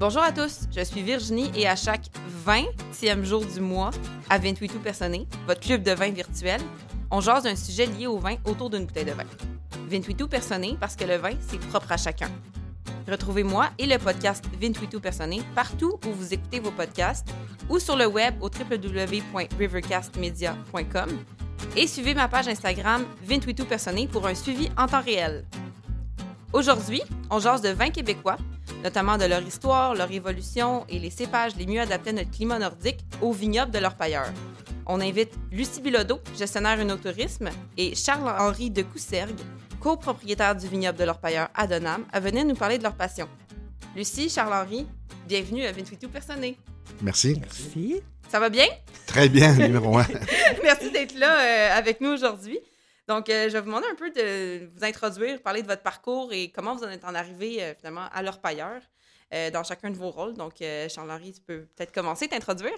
Bonjour à tous, je suis Virginie et à chaque 20e jour du mois, à 28 août Personné, votre club de vin virtuel, on jase d'un sujet lié au vin autour d'une bouteille de vin. 28 août Personné parce que le vin, c'est propre à chacun. Retrouvez-moi et le podcast 28 août Personné partout où vous écoutez vos podcasts ou sur le web au www.rivercastmedia.com et suivez ma page Instagram 28 août Personné pour un suivi en temps réel. Aujourd'hui, on jase de vins québécois, notamment de leur histoire, leur évolution et les cépages les mieux adaptés à notre climat nordique au vignoble de leur pailleur. On invite Lucie Bilodeau, gestionnaire Unotourisme, et Charles-Henri de Coussergue, copropriétaire du vignoble de leur pailleur à Donham, à venir nous parler de leur passion. Lucie, Charles-Henri, bienvenue à 28 tout personné. Merci. Merci. Ça va bien? Très bien, numéro un. Merci d'être là euh, avec nous aujourd'hui. Donc, euh, je vais vous demander un peu de vous introduire, parler de votre parcours et comment vous en êtes en arrivé euh, finalement à leur pailleur euh, dans chacun de vos rôles. Donc, euh, Charles-Henri, tu peux peut-être commencer, t'introduire?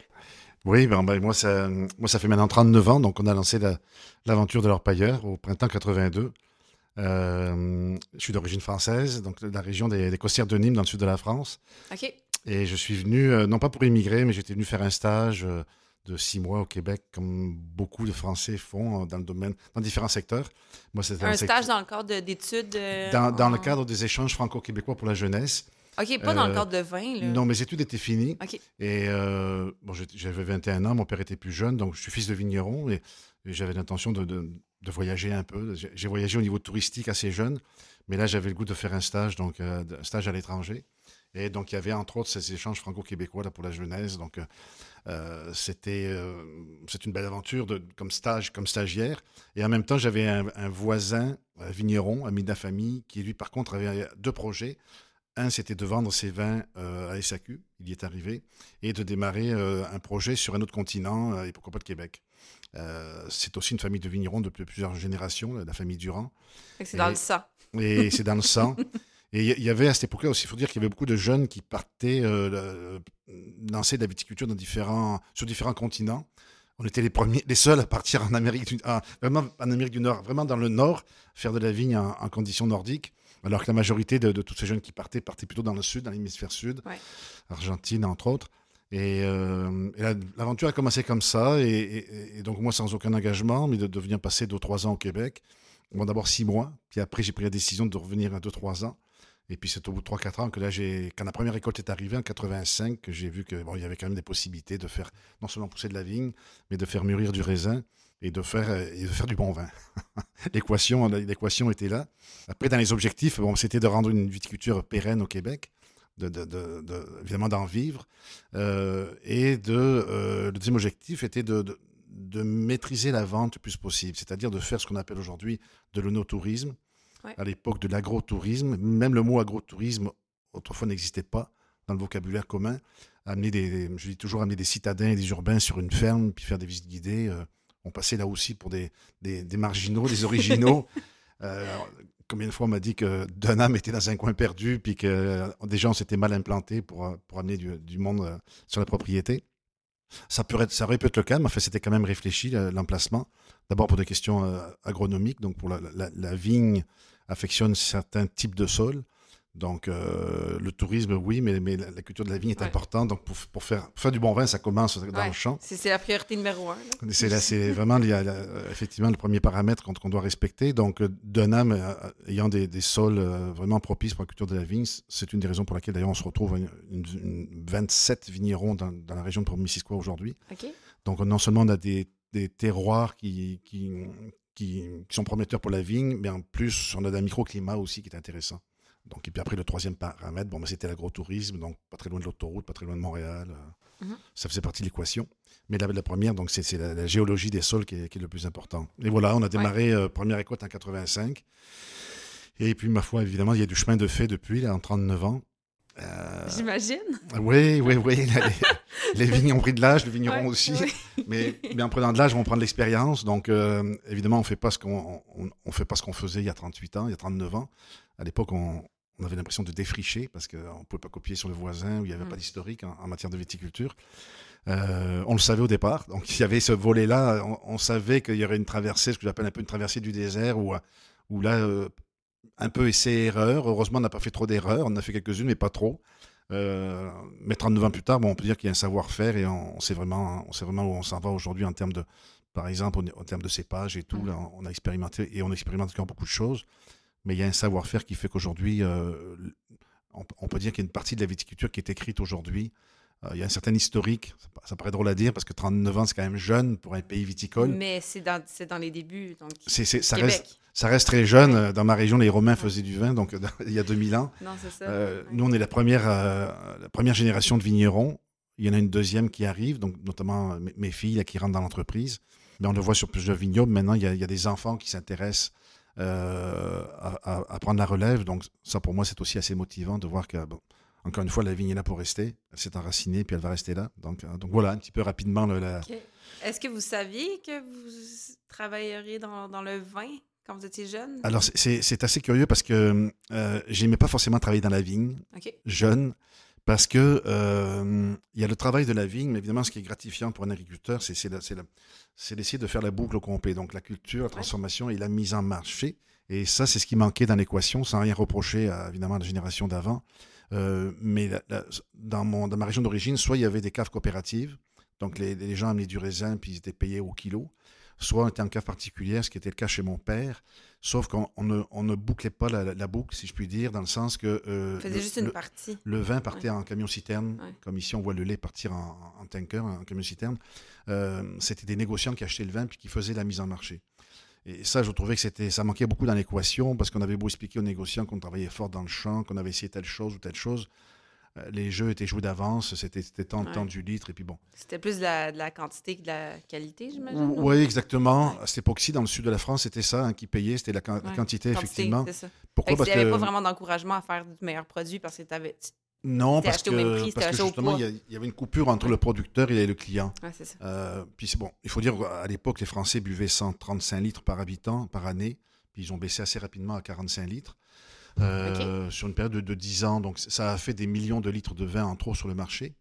Oui, ben, ben, moi, ça, moi, ça fait maintenant 39 ans, donc on a lancé la- l'aventure de leur pailleur au printemps 82. Euh, je suis d'origine française, donc de la région des, des Costières de Nîmes, dans le sud de la France. OK. Et je suis venu, non pas pour immigrer, mais j'étais venu faire un stage de six mois au Québec, comme beaucoup de Français font euh, dans le domaine, dans différents secteurs. Moi, c'était Un secteur- stage dans le cadre de- d'études? euh, dans, dans le cadre des échanges franco-québécois pour la jeunesse. OK, pas dans le Euh, cadre de vin, là. Non, mes études étaient finies. OK. Et euh, bon, j'avais 21 ans, mon père était plus jeune, donc je suis fils de vigneron et, et j'avais l'intention de, de- de voyager un peu. J'ai j'ai voyagé au niveau touristique assez jeune, mais là j'avais le goût de faire un stage, donc euh, un stage à l'étranger. Et donc il y avait entre autres ces échanges franco-québécois là pour la jeunesse. Donc euh, euh, c'était euh, c'est une belle aventure de, comme stage, comme stagiaire. Et en même temps j'avais un, un voisin un vigneron, ami de la famille, qui lui par contre avait deux projets. Un, c'était de vendre ses vins euh, à SAQ, il y est arrivé, et de démarrer un projet sur un autre continent, et pourquoi pas le Québec. C'est aussi une famille de vignerons depuis plusieurs générations, la famille Durand, que c'est dans Et- le sang. et c'est dans le sang. Et il y- avait à cette époque-là aussi, il faut dire qu'il y avait beaucoup de jeunes qui partaient euh, lancer de la viticulture dans différents, sur différents continents. On était les premiers, les seuls à partir en Amérique du, vraiment en Amérique du Nord, vraiment dans le Nord, faire de la vigne en, en conditions nordiques. Alors que la majorité de, de tous ces jeunes qui partaient partaient plutôt dans le sud, dans l'hémisphère sud, Ouais. Argentine entre autres. Et, euh, et la- l'aventure a commencé comme ça, et, et- et donc moi sans aucun engagement, mais de, de venir passer 2-3 ans au Québec. Bon, d'abord 6 mois, puis après j'ai pris la décision de revenir à 2-3 ans. Et puis c'est au bout de 3-4 ans que là, quand la première récolte est arrivée en 85, que j'ai vu qu'il bon, y avait quand même des possibilités de faire non seulement pousser de la vigne, mais de faire mûrir du raisin et de faire, euh, de faire du bon vin. l'équation, l'équation était là. Après, dans les objectifs, bon, c'était de rendre une viticulture pérenne au Québec, de, de- de- de- évidemment d'en vivre. Euh, et euh, le deuxième objectif était de maîtriser la vente le plus possible, c'est-à-dire de faire ce qu'on appelle aujourd'hui de l'onotourisme. Ouais. À l'époque de l'agrotourisme, même le mot agrotourisme autrefois n'existait pas dans le vocabulaire commun. Amener des, je dis toujours amener des citadins et des urbains sur une ferme, puis faire des visites guidées. euh, on passait là aussi pour des, des, des marginaux, des originaux. Euh, combien de fois on m'a dit que Dunham était dans un coin perdu, puis que euh, déjà on s'était mal implanté pour, pour amener du, du monde sur la propriété. Ça, être, ça aurait pu être le cas, mais en fait, c'était quand même réfléchi, le- l'emplacement. D'abord pour des questions agronomiques, donc pour la, la- la vigne affectionne certains types de sols. Donc, euh, le tourisme, oui, mais, mais la, culture de la vigne est Ouais. importante. Donc, pour, pour faire, pour faire du bon vin, ça commence dans Ouais. le champ. C'est la priorité numéro un. C'est vraiment il y a, effectivement le premier paramètre qu'on doit respecter. Donc, euh, Dunham, euh, ayant des, des sols euh, vraiment propices pour la culture de la vigne, c'est une des raisons pour laquelle d'ailleurs on se retrouve une, une- une 27 vignerons dans, dans la région de Missisquoi aujourd'hui. Donc, non seulement on a des, des terroirs qui, qui, qui, qui sont prometteurs pour la vigne, mais en plus, on a un microclimat aussi qui est intéressant. Donc, et puis après, le troisième paramètre, bon, ben, c'était l'agrotourisme, donc pas très loin de l'autoroute, pas très loin de Montréal. euh, Mhm. Ça faisait partie de l'équation. Mais la, la première, donc, c'est la, la géologie des sols qui est, qui est le plus important. Et voilà, on a démarré euh, première récolte en 85. Et puis, ma foi, évidemment, il y a du chemin de fait depuis, là, en 39 ans. Euh, J'imagine. oui, oui, oui. les, les vignes ont pris de l'âge, le vigneron Ouais, aussi. Mais, mais en prenant de l'âge, on prend de l'expérience. Donc, euh, évidemment, on fait pas ce qu'on on, on fait pas ce qu'on faisait il y a 38 ans, il y a 39 ans. À l'époque, on, on avait l'impression de défricher parce qu'on ne pouvait pas copier sur le voisin où il n'y avait Mm. pas d'historique en, en matière de viticulture. Euh, on le savait au départ. Donc, il y avait ce volet-là. On, on savait qu'il y aurait une traversée, ce que j'appelle un peu une traversée du désert, où, où là, un peu essai-erreur. Heureusement, on n'a pas fait trop d'erreurs. On a fait quelques-unes, mais pas trop. Euh, mais 39 ans plus tard, bon, on peut dire qu'il y a un savoir-faire et on, sait vraiment, on sait vraiment où on s'en va aujourd'hui en termes de, par exemple, en, termes de cépage et tout. Mm. Là, on a expérimenté et on expérimente encore beaucoup de choses. Mais il y a un savoir-faire qui fait qu'aujourd'hui, euh, on, on, peut dire qu'il y a une partie de la viticulture qui est écrite aujourd'hui euh, il y a un certain historique, ça, paraît drôle à dire parce que 39 ans, c'est quand même jeune pour un pays viticole. Mais c'est dans, dans, les débuts. Donc, c'est, ça, reste, ça reste très jeune. Euh, dans ma région, les Romains faisaient du vin, donc il y a 2000 ans. Non, c'est ça. Euh, nous, on est la première, la première génération de vignerons. Il y en a une deuxième qui arrive, donc notamment mes filles là, qui rentrent dans l'entreprise. Mais on le voit sur plusieurs vignobles. Maintenant, il y a, il y a des enfants qui s'intéressent à, à, à, prendre la relève. Donc, ça, pour moi, c'est aussi assez motivant de voir que bon, encore une fois, la vigne est là pour rester. Elle s'est enracinée, puis elle va rester là. Donc, euh, donc voilà, un petit peu rapidement. Le, la... Est-ce que vous saviez que vous travailleriez dans, dans, le vin? Quand vous étiez jeune? Alors, c'est assez curieux parce que euh, j'aimais pas forcément travailler dans la vigne jeune. Parce que euh, il y a le travail de la vigne, mais évidemment, ce qui est gratifiant pour un agriculteur, c'est d'essayer de faire la boucle au complet. Donc, la culture, la transformation et la mise en marché. Et ça, c'est ce qui manquait dans l'équation, sans rien reprocher, à, évidemment, à la génération d'avant. Euh, mais dans, mon, dans ma région d'origine, soit il y avait des caves coopératives, donc les, les, gens amenaient du raisin puis ils étaient payés au kilo, soit on était en cave particulière, ce qui était le cas chez mon père, sauf qu'on ne, on ne, bouclait pas la, boucle, si je puis dire, dans le sens que... Euh, faisait juste une partie. Le vin partait en camion-citerne, comme ici on voit le lait partir en, en tanker, en camion-citerne. Euh, C'était des négociants qui achetaient le vin puis qui faisaient la mise en marché. Et ça, je trouvais que c'était, ça manquait beaucoup dans l'équation parce qu'on avait beau expliquer aux négociants qu'on travaillait fort dans le champ, qu'on avait essayé telle chose ou telle chose. Euh, les jeux étaient joués d'avance, c'était, tant, ouais. du litre, et puis bon. C'était plus de la, de la, quantité que de la qualité, j'imagine? Oui, exactement. À cette époque-ci, dans le sud de la France, c'était ça hein, qui payait, c'était la, la quantité, effectivement. Ça. Pourquoi? Parce qu'il n'y avait pas vraiment d'encouragement à faire du meilleur produit parce que tu avais non, parce que, prix, parce que justement, il y, avait une coupure entre le producteur et le client. Ouais, ça. Euh, puis c'est bon, il faut dire qu'à l'époque, les Français buvaient 135 litres par habitant par année, puis ils ont baissé assez rapidement à 45 litres euh, okay. sur une période de, de, 10 ans. Donc ça a fait des millions de litres de vin en trop sur le marché.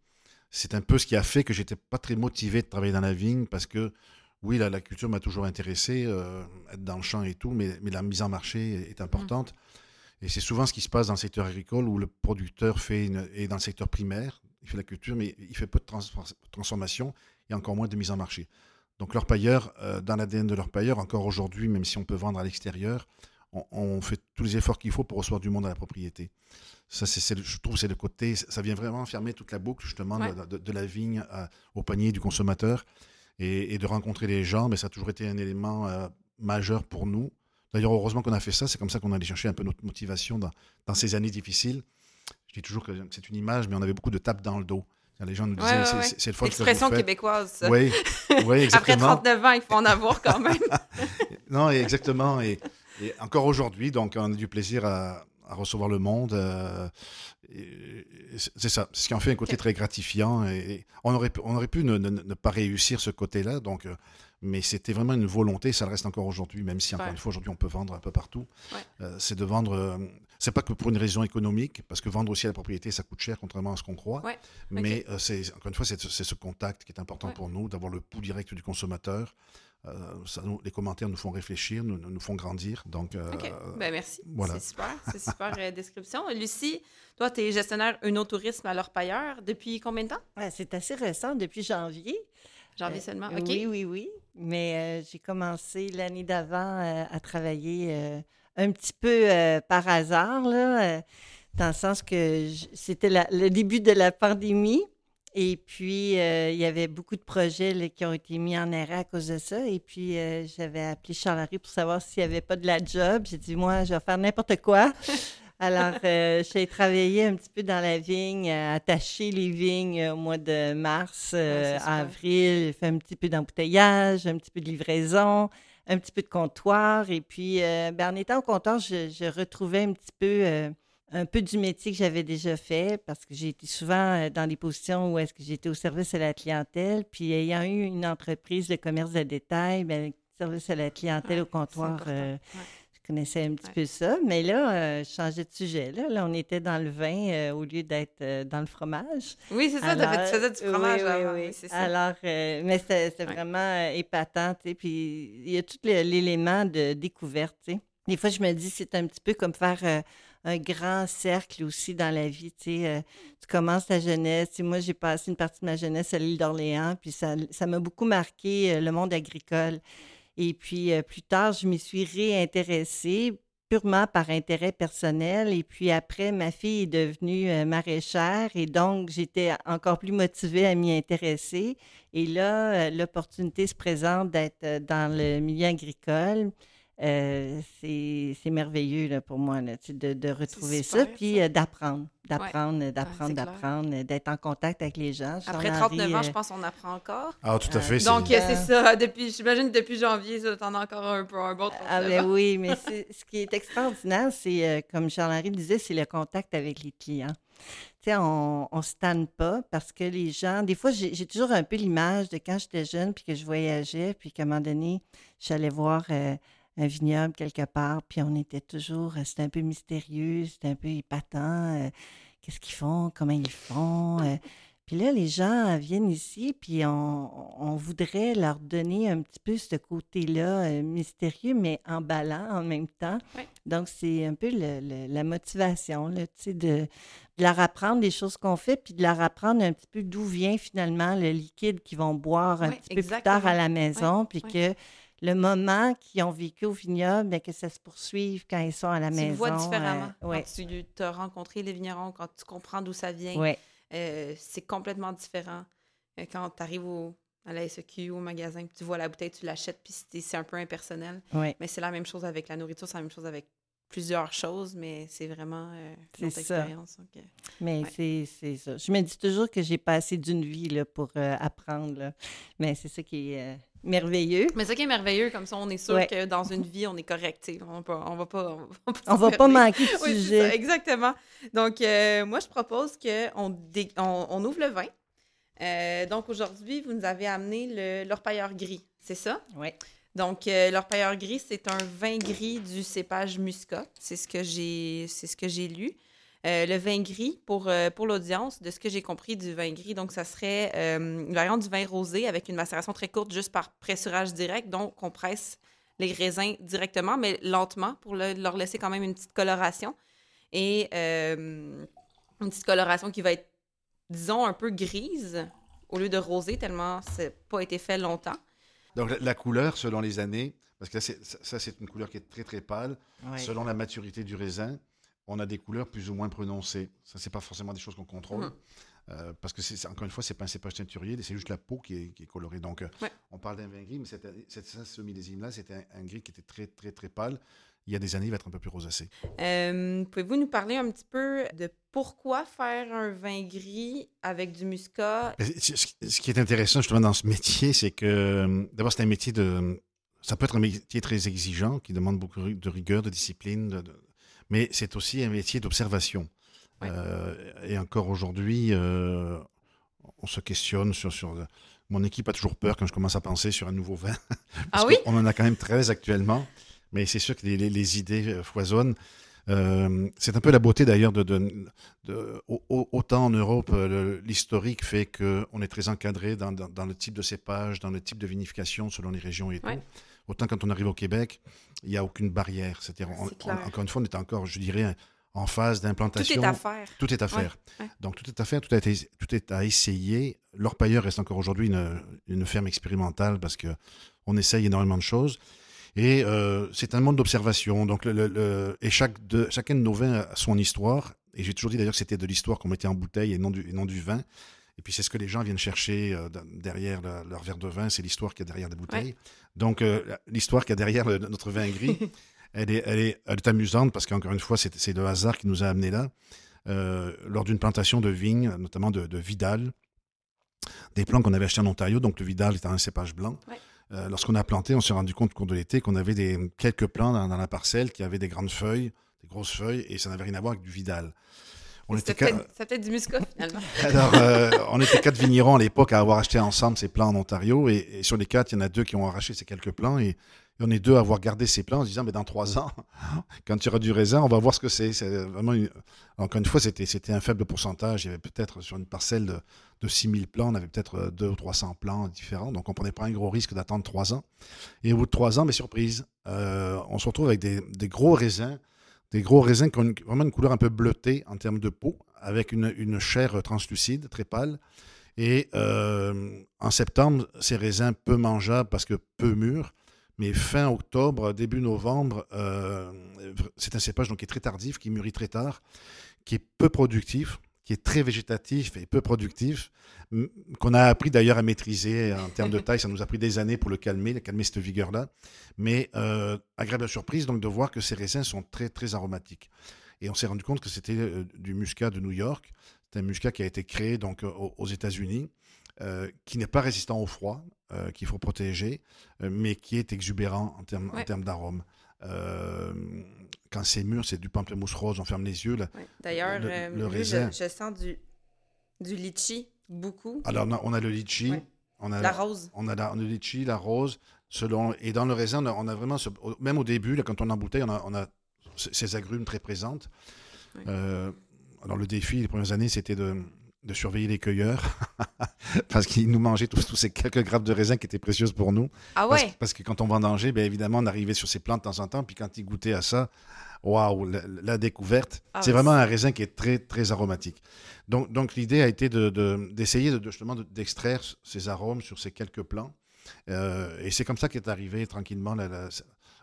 C'est un peu ce qui a fait que j'étais pas très motivé de travailler dans la vigne parce que oui, la, la culture m'a toujours intéressé, euh, être dans le champ et tout, mais, mais, la mise en marché est importante. Mmh. Et c'est souvent ce qui se passe dans le secteur agricole où le producteur fait une, dans le secteur primaire, il fait la culture, mais il fait peu de trans transformation et encore moins de mise en marché. Donc leur pailleur, euh, dans l'ADN de leur pailleur, encore aujourd'hui, même si on peut vendre à l'extérieur, on, on, fait tous les efforts qu'il faut pour recevoir du monde à la propriété. Ça, c'est, je trouve, c'est le côté, ça vient vraiment fermer toute la boucle justement ouais. de, de, de, la vigne à, au panier du consommateur et, et, de rencontrer les gens. Mais ça a toujours été un élément euh, majeur pour nous. D'ailleurs, heureusement qu'on a fait ça. C'est comme ça qu'on allait chercher un peu notre motivation dans, dans, ces années difficiles. Je dis toujours que c'est une image, mais on avait beaucoup de tapes dans le dos. Les gens nous disaient, ouais, ouais, c'est le fois L'expression québécoise. Oui, oui, exactement. Après 39 ans, il faut en avoir quand même. non, exactement. Et, et encore aujourd'hui, donc, on a du plaisir à, à recevoir le monde. Euh, c'est ça, c'est ce qui en fait un côté okay. très gratifiant. Et on aurait, on aurait pu ne, ne, ne pas réussir ce côté-là, donc, euh, mais c'était vraiment une volonté, ça le reste encore aujourd'hui, même si encore ouais. une fois aujourd'hui on peut vendre un peu partout. Ouais. Euh, c'est de vendre, c'est pas que pour une raison économique, parce que vendre aussi à la propriété ça coûte cher, contrairement à ce qu'on croit. Ouais. Mais okay. c'est encore une fois c'est ce contact qui est important pour nous, d'avoir le pouls direct du consommateur. Euh, ça nous, les commentaires nous font réfléchir, nous, nous font grandir. Donc, euh, OK. Ben, merci. Voilà. C'est super. C'est super euh, description. Lucie, toi, tu es gestionnaire Unotourisme à l'Orpailleur depuis combien de temps? Ouais, c'est assez récent, depuis janvier. Janvier seulement, OK. Oui, oui, oui. Mais j'ai commencé l'année d'avant à travailler un petit peu par hasard, là, dans le sens que c'était le début de la pandémie. Et puis, euh, il y avait beaucoup de projets là, qui ont été mis en arrêt à cause de ça. Et puis, euh, j'avais appelé Charles-Henri pour savoir s'il n'y avait pas de la job. J'ai dit, moi, je vais faire n'importe quoi. Alors, euh, j'ai travaillé un petit peu dans la vigne, attaché les vignes au mois de mars, ouais, avril, j'ai fait un petit peu d'embouteillage, un petit peu de livraison, un petit peu de comptoir. Et puis, ben, en étant au comptoir, je, je retrouvais un petit peu un peu du métier que j'avais déjà fait parce que j'ai été souvent euh, dans des positions où est-ce que j'étais au service à la clientèle. Puis ayant eu une entreprise de commerce de détail, bien, service à la clientèle ouais, au comptoir, euh, ouais. je connaissais un petit ouais. peu ça. Mais là, euh, je changeais de sujet. Là, là on était dans le vin euh, au lieu d'être dans le fromage. Oui, c'est ça. Alors, tu faisais du fromage oui, avant. Oui, oui. Alors, mais c'était vraiment épatant. Puis il y a tout l'élément de découverte. Des fois, je me dis, c'est un petit peu comme faire un grand cercle aussi dans la vie. Tu, sais, euh, tu commences ta jeunesse. Moi, j'ai passé une partie de ma jeunesse à l'île d'Orléans, puis ça m'a beaucoup marqué euh, le monde agricole. Et puis euh, plus tard, je m'y suis réintéressée purement par intérêt personnel. Et puis après, ma fille est devenue maraîchère et donc j'étais encore plus motivée à m'y intéresser. Et là, l'opportunité se présente d'être dans le milieu agricole. Euh, c'est c'est merveilleux là, pour moi là, de, de retrouver ça, puis euh, d'apprendre, d'apprendre, d'apprendre, d'apprendre, euh, d'être en contact avec les gens. Après Jean-Henri, 39 ans, euh, je pense qu'on apprend encore. Ah, tout à fait. Donc, c'est ça. Depuis, j'imagine que depuis janvier, ça, t'en as encore un peu un bon 39 Ah ben oui, mais ce qui est extraordinaire, c'est, euh, comme Charles-Henri le disait, c'est le contact avec les clients. Tu sais, on ne se tanne pas parce que les gens, des fois, j'ai j'ai toujours un peu l'image de quand j'étais jeune puis que je voyageais, puis qu'à un moment donné, j'allais voir euh, un vignoble quelque part, puis on était toujours, euh, c'était un peu mystérieux, c'était un peu épatant. euh, Qu'est-ce qu'ils font, comment ils font. euh. Puis là, les gens viennent ici, puis on, on voudrait leur donner un petit peu ce côté-là euh, mystérieux, mais emballant en même temps. Donc, c'est un peu le- le- la motivation, là, tu sais, de, de leur apprendre des choses qu'on fait, puis de leur apprendre un petit peu d'où vient finalement le liquide qu'ils vont boire un petit peu plus tard à la maison, puis que le moment qu'ils ont vécu au vignoble, bien, que ça se poursuive quand ils sont à la Tu maison. le vois différemment. euh, ouais, Quand tu as rencontré les vignerons, quand tu comprends d'où ça vient, ouais. euh, c'est complètement différent. Euh, quand tu arrives au, à la SEQ, au magasin, puis tu vois la bouteille, tu l'achètes, puis c'est c'est un peu impersonnel. ouais. Mais c'est la même chose avec la nourriture, c'est la même chose avec plusieurs choses, mais c'est vraiment euh, C'est une autre ça. expérience. donc, euh, Mais Ouais. c'est c'est ça. Je me dis toujours que j'ai pas assez d'une vie là, pour euh, apprendre. là. Mais c'est ça qui est euh, merveilleux. Mais ce qui est merveilleux, comme ça, on est sûr Ouais. que dans une vie, on est correct. On va pas, on va pas, on va pas, On va pas s'emmerder. manquer de Oui, ça, sujet. exactement. Donc, euh, moi, je propose qu'on dé- on, on ouvre le vin. Euh, donc, aujourd'hui, vous nous avez amené le- l'orpailleur gris, c'est ça? Ouais. Donc, euh, l'orpailleur gris, c'est un vin gris du cépage muscat. C'est ce que j'ai, lu. Euh, le vin gris, pour, euh, pour l'audience, de ce que j'ai compris du vin gris, donc ça serait euh, une variante du vin rosé avec une macération très courte juste par pressurage direct. Donc, on presse les raisins directement, mais lentement pour le- leur laisser quand même une petite coloration. Et une petite coloration qui va être, disons, un peu grise au lieu de rosé, tellement ça n'a pas été fait longtemps. Donc, la, la couleur, selon les années, parce que là, ça, c'est une couleur qui est très, très pâle. Ouais. Selon la maturité du raisin, on a des couleurs plus ou moins prononcées. Ça, c'est pas forcément des choses qu'on contrôle. Mhm. Euh, parce que, c'est, encore une fois, c'est pas un cépage teinturier, c'est juste la peau qui est, qui est colorée. Donc, euh, Ouais. on parle d'un vin gris, mais cette, cette- ce millésime-là, c'était un, un gris qui était très, très, très pâle. Il y a des années, il va être un peu plus rosacé. Euh, Pouvez-vous nous parler un petit peu de pourquoi faire un vin gris avec du muscat? C'est- Ce qui est intéressant justement dans ce métier, c'est que euh, d'abord, c'est un métier de. Ça peut être un métier très exigeant qui demande beaucoup de rigueur, de discipline, de- de- mais c'est aussi un métier d'observation. Ouais. Euh, et encore aujourd'hui, euh, on se questionne sur, sur. Mon équipe a toujours peur quand je commence à penser sur un nouveau vin. Ah oui? On en a quand même 13 actuellement, mais c'est sûr que les, les- les idées euh, foisonnent. Euh, c'est un peu la beauté d'ailleurs de, de- de- au- au- autant en Europe, euh, l'historique fait qu'on est très encadré dans, dans- dans le type de cépage, dans le type de vinification selon les régions et tout. Ouais. Autant quand on arrive au Québec, il n'y a aucune barrière. C'est-à-dire, on- on- encore une fois, on est encore, je dirais, en phase Tout d'implantation. est à faire. Tout est à faire. ouais. Donc, tout est à faire, tout, a été- tout est à essayer. L'Orpailleur reste encore aujourd'hui une, une ferme expérimentale parce qu'on essaye énormément de choses. Et euh, c'est un monde d'observation. Donc, le, le- le- et chaque de, chacun de nos vins a son histoire. Et j'ai toujours dit d'ailleurs que c'était de l'histoire qu'on mettait en bouteille et non du, et non du vin. Et puis, c'est ce que les gens viennent chercher euh, derrière le- leur verre de vin, c'est l'histoire qu'il y a derrière des bouteilles. Donc, euh, la- l'histoire qu'il y a derrière le- notre vin gris, elle, est, elle, est, elle est amusante parce qu'encore une fois, c'est le hasard qui nous a amenés là. Euh, lors d'une plantation de vignes, notamment de, de Vidal, des plants qu'on avait achetés en Ontario, donc le Vidal étant un cépage blanc. Ouais. Euh, Lorsqu'on a planté, on s'est rendu compte au cours de l'été qu'on avait des, quelques plants dans, dans la parcelle qui avaient des grandes feuilles, des grosses feuilles, et ça n'avait rien à voir avec du Vidal. On était, peut-être c'était peut-être du muscat, finalement. alors, euh, on était quatre vignerons à l'époque à avoir acheté ensemble ces plants en Ontario. Et, et sur les quatre, il y en a deux qui ont arraché ces quelques plants. Et, et on est deux à avoir gardé ces plants en se disant, mais dans trois ans, quand tu auras du raisin, on va voir ce que c'est. C'est vraiment une- Encore une fois, c'était, c'était un faible pourcentage. Il y avait peut-être sur une parcelle de, de 6000 plants, on avait peut-être euh, deux ou 300 plants différents. Donc on prenait pas un gros risque d'attendre trois ans. Et au bout de trois ans, mais surprise, euh, on se retrouve avec des, des gros raisins des gros raisins qui ont une- vraiment une couleur un peu bleutée en termes de peau, avec une, une chair translucide, très pâle. Et euh, en septembre, ces raisins peu mangeables parce que peu mûrs. Mais fin octobre, début novembre, euh, c'est un cépage donc, qui est très tardif, qui mûrit très tard, qui est peu productif, qui est très végétatif et peu productif, qu'on a appris d'ailleurs à maîtriser en termes de taille. Ça nous a pris des années pour le calmer, calmer cette vigueur-là. Mais euh, agréable surprise donc de voir que ces raisins sont très très aromatiques. Et on s'est rendu compte que c'était euh, du muscat de New York. C'est un muscat qui a été créé donc aux États-Unis, euh, qui n'est pas résistant au froid, euh, qu'il faut protéger, euh, mais qui est exubérant en termes, Ouais. d'arôme. Euh, quand c'est mûr, c'est du pamplemousse rose. On ferme les yeux. Là. Ouais. D'ailleurs, Le- le raisin. je, je sens du, du litchi beaucoup. Alors, on a, on a le litchi, Ouais. on a La rose. On a, la, on a le litchi, la rose, selon, et dans le raisin, on a, on a vraiment, ce- même au début, là, quand on embouteille, on a, on a ces agrumes très présentes. Euh, alors le défi, les premières années, c'était de, de surveiller les cueilleurs, parce qu'ils nous mangeaient tous, tous ces quelques grappes de raisin qui étaient précieuses pour nous. Ah Parce, ouais? parce que quand on vendangeait, bien évidemment, on arrivait sur ces plantes de temps en temps, puis quand ils goûtaient à ça, waouh, la, la découverte. Ah, c'est vraiment un raisin qui est très, très aromatique. Donc, donc l'idée a été de- de- d'essayer de, de, justement de- d'extraire ces arômes sur ces quelques plants. Euh, et c'est comme ça qu'est arrivé tranquillement, la- la-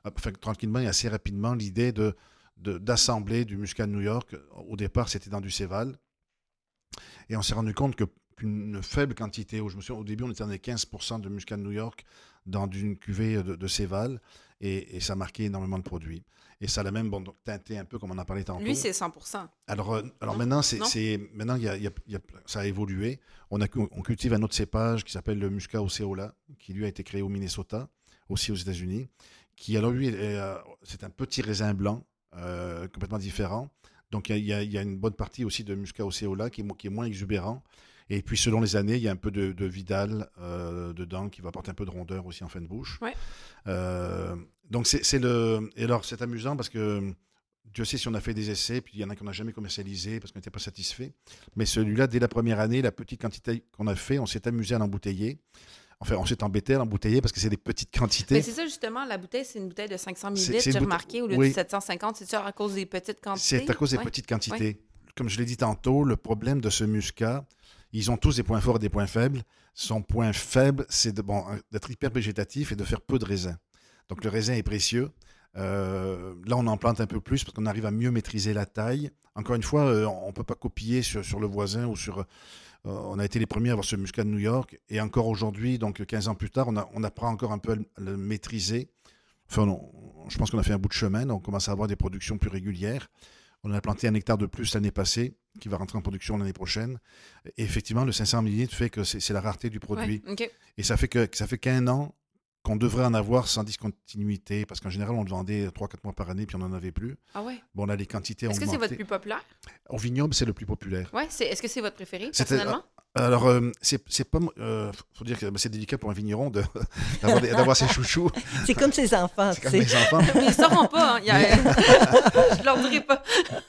enfin, tranquillement et assez rapidement, l'idée de de- d'assembler du muscat de New York. Au départ, c'était dans du céval. Et on s'est rendu compte que qu'une faible quantité, où je me souviens, au début, on était dans les 15% de muscat de New York dans une cuvée de, de céval, et, et ça marquait énormément de produits. Et ça l'a même bon, teinté un peu, comme on en parlait tantôt. Lui, c'est 100 Alors, euh, alors Non? maintenant, c'est, Non? c'est- maintenant il y a- il y a- il y a- ça a évolué. On, a, on cultive un autre cépage qui s'appelle le Muscat Oceola, qui lui a été créé au Minnesota, aussi aux États-Unis, qui alors lui, euh, c'est un petit raisin blanc, euh, complètement différent. Donc il y, a, y y une bonne partie aussi de Muscat Oceola qui est, mo- qui est moins exubérant. Et puis selon les années, il y a un peu de, de Vidal euh, dedans qui va apporter un peu de rondeur aussi en fin de bouche. Ouais. Euh, donc c'est, c'est le. Et alors c'est amusant parce que Dieu sait si on a fait des essais, puis il y en a qu'on n'a jamais commercialisé parce qu'on n'était pas satisfait. Mais celui-là, dès la première année, la petite quantité qu'on a fait, on s'est amusé à l'embouteiller. Enfin, on s'est embêté à l'embouteiller parce que c'est des petites quantités. Mais c'est ça, justement, la bouteille, c'est une bouteille de 500 C'est- ml, j'ai remarqué, au lieu oui. de 750. C'est ça à cause des petites quantités? C'est à cause des Ouais. petites quantités. Comme je l'ai dit tantôt, le problème de ce muscat, ils ont tous des points forts et des points faibles. Son point faible, c'est de, bon, d'être hyper végétatif et de faire peu de raisin. Donc le raisin est précieux. Euh, là, on en plante un peu plus parce qu'on arrive à mieux maîtriser la taille. Encore une fois, euh, on ne peut pas copier sur, sur le voisin ou sur. euh, on a été les premiers à avoir ce muscat de New York. Et encore aujourd'hui, donc 15 ans plus tard, on, a- on apprend encore un peu à le, maîtriser. Enfin, on- je pense qu'on a fait un bout de chemin. donc On commence à avoir des productions plus régulières. On a planté un hectare de plus l'année passée, qui va rentrer en production l'année prochaine. Et effectivement, le 500 ml fait que c'est la rareté du produit. Ouais. Et ça fait que ça fait qu'un an qu'on devrait en avoir sans discontinuité, parce qu'en général, on le vendait 3-4 mois par année, puis on n'en avait plus. Ah ouais? Bon, là, les quantités ont Est-ce que c'est votre plus populaire? Au vignoble, c'est le plus populaire. Ouais, c'est... est-ce que c'est votre préféré, C'était- personnellement? Alors, euh, c'est c'est pas. euh, faut dire que ben, c'est délicat pour un vigneron de- d'avoir des- d'avoir ses chouchous. C'est comme ses enfants, C'est comme les enfants. Mais ils sauront pas, hein. y a- Je leur dirai pas.